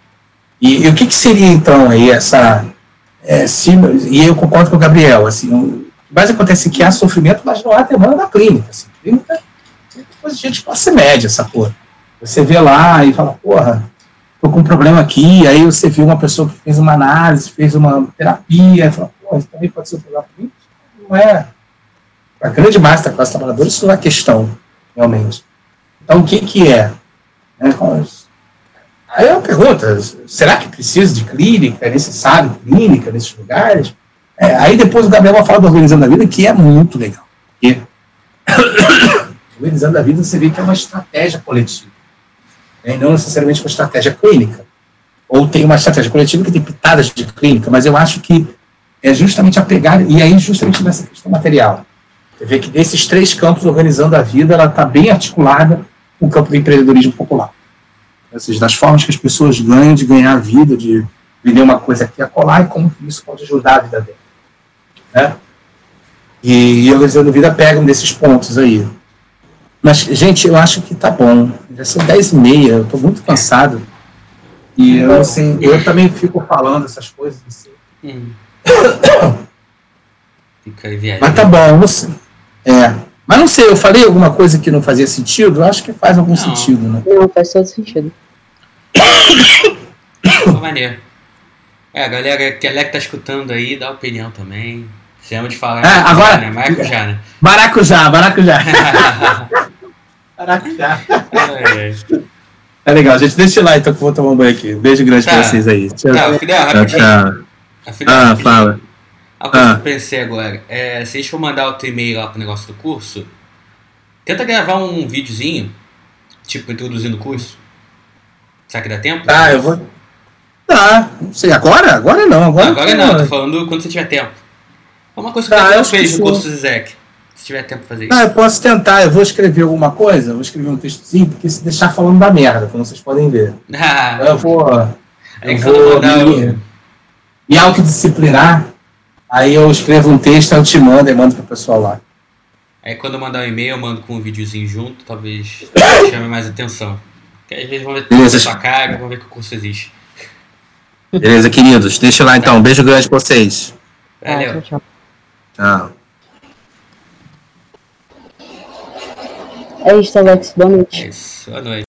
e, e, o que, que seria então aí essa, é, e eu concordo com o Gabriel, assim, o que mais acontece é que há sofrimento, mas não há demanda da clínica, assim, clínica é coisa de gente classe média, essa porra. Você vê lá e fala, porra, estou com um problema aqui, aí você viu uma pessoa que fez uma análise, fez uma terapia, e fala, pô, isso também pode ser um problema para mim? Não é. A grande massa da classe trabalhadora, isso não é questão, realmente. Então, o que, que é? é aí é uma pergunta, será que precisa de clínica, é necessário clínica nesses lugares? É, aí depois o Gabriel vai falar do Organizando a Vida, que é muito legal. Porque Organizando a Vida, você vê que é uma estratégia coletiva né, não necessariamente uma estratégia clínica. Ou tem uma estratégia coletiva que tem pitadas de clínica, mas eu acho que é justamente a pegar, e aí justamente nessa questão material. Você vê que desses três campos, organizando a vida, ela está bem articulada com o campo do empreendedorismo popular. Ou seja, das formas que as pessoas ganham de ganhar a vida, de vender uma coisa aqui a colar e como isso pode ajudar a vida dele. Né? E, e eles no vida pegam desses pontos aí. Mas, gente, eu acho que tá bom. Já são 10 e meia, eu tô muito cansado. E eu, assim, eu também fico falando essas coisas. Assim. Hum. Mas tá bom, assim. É. Mas não sei, eu falei alguma coisa que não fazia sentido? Eu acho que faz algum não. sentido, né? Não, faz todo sentido. maneiro. É, a galera que é que tá escutando aí, dá opinião também. Chama de falar. É, agora. Né? Maracujá, né? Maracujá, maracujá. maracujá. É, é legal, gente. Deixa lá então que eu vou tomar um banho aqui. Beijo grande tá. pra vocês aí. Tchau. Não, Fidel, rapidinho. Tchau. Ah, fala. A coisa ah. que eu pensei agora, é, se a gente for mandar outro e-mail lá pro negócio do curso, tenta gravar um videozinho, tipo, introduzindo o curso. Será que dá tempo? Ah, eu vou. Tá, não sei. Agora? Agora não. Agora, agora não, tô falando quando você tiver tempo. É uma coisa que ah, eu fez no curso do Zek. Se tiver tempo pra fazer isso. Ah, eu posso tentar. Eu vou escrever alguma coisa, vou escrever um textozinho, porque se deixar falando da merda, como vocês podem ver. Ah. Eu vou. Eu vou me, me autodisciplinar Aí eu escrevo um texto, eu te mando e mando pro pessoal lá. Aí quando eu mandar um e-mail, eu mando com um videozinho junto, talvez chame mais atenção. Porque às vezes vão ver Beleza. sua cara, vão ver que o curso existe. Beleza, queridos. Deixa lá então. beijo grande pra vocês. Valeu. Tchau. tchau. É isso, Alex. Boa noite. É isso. Boa noite.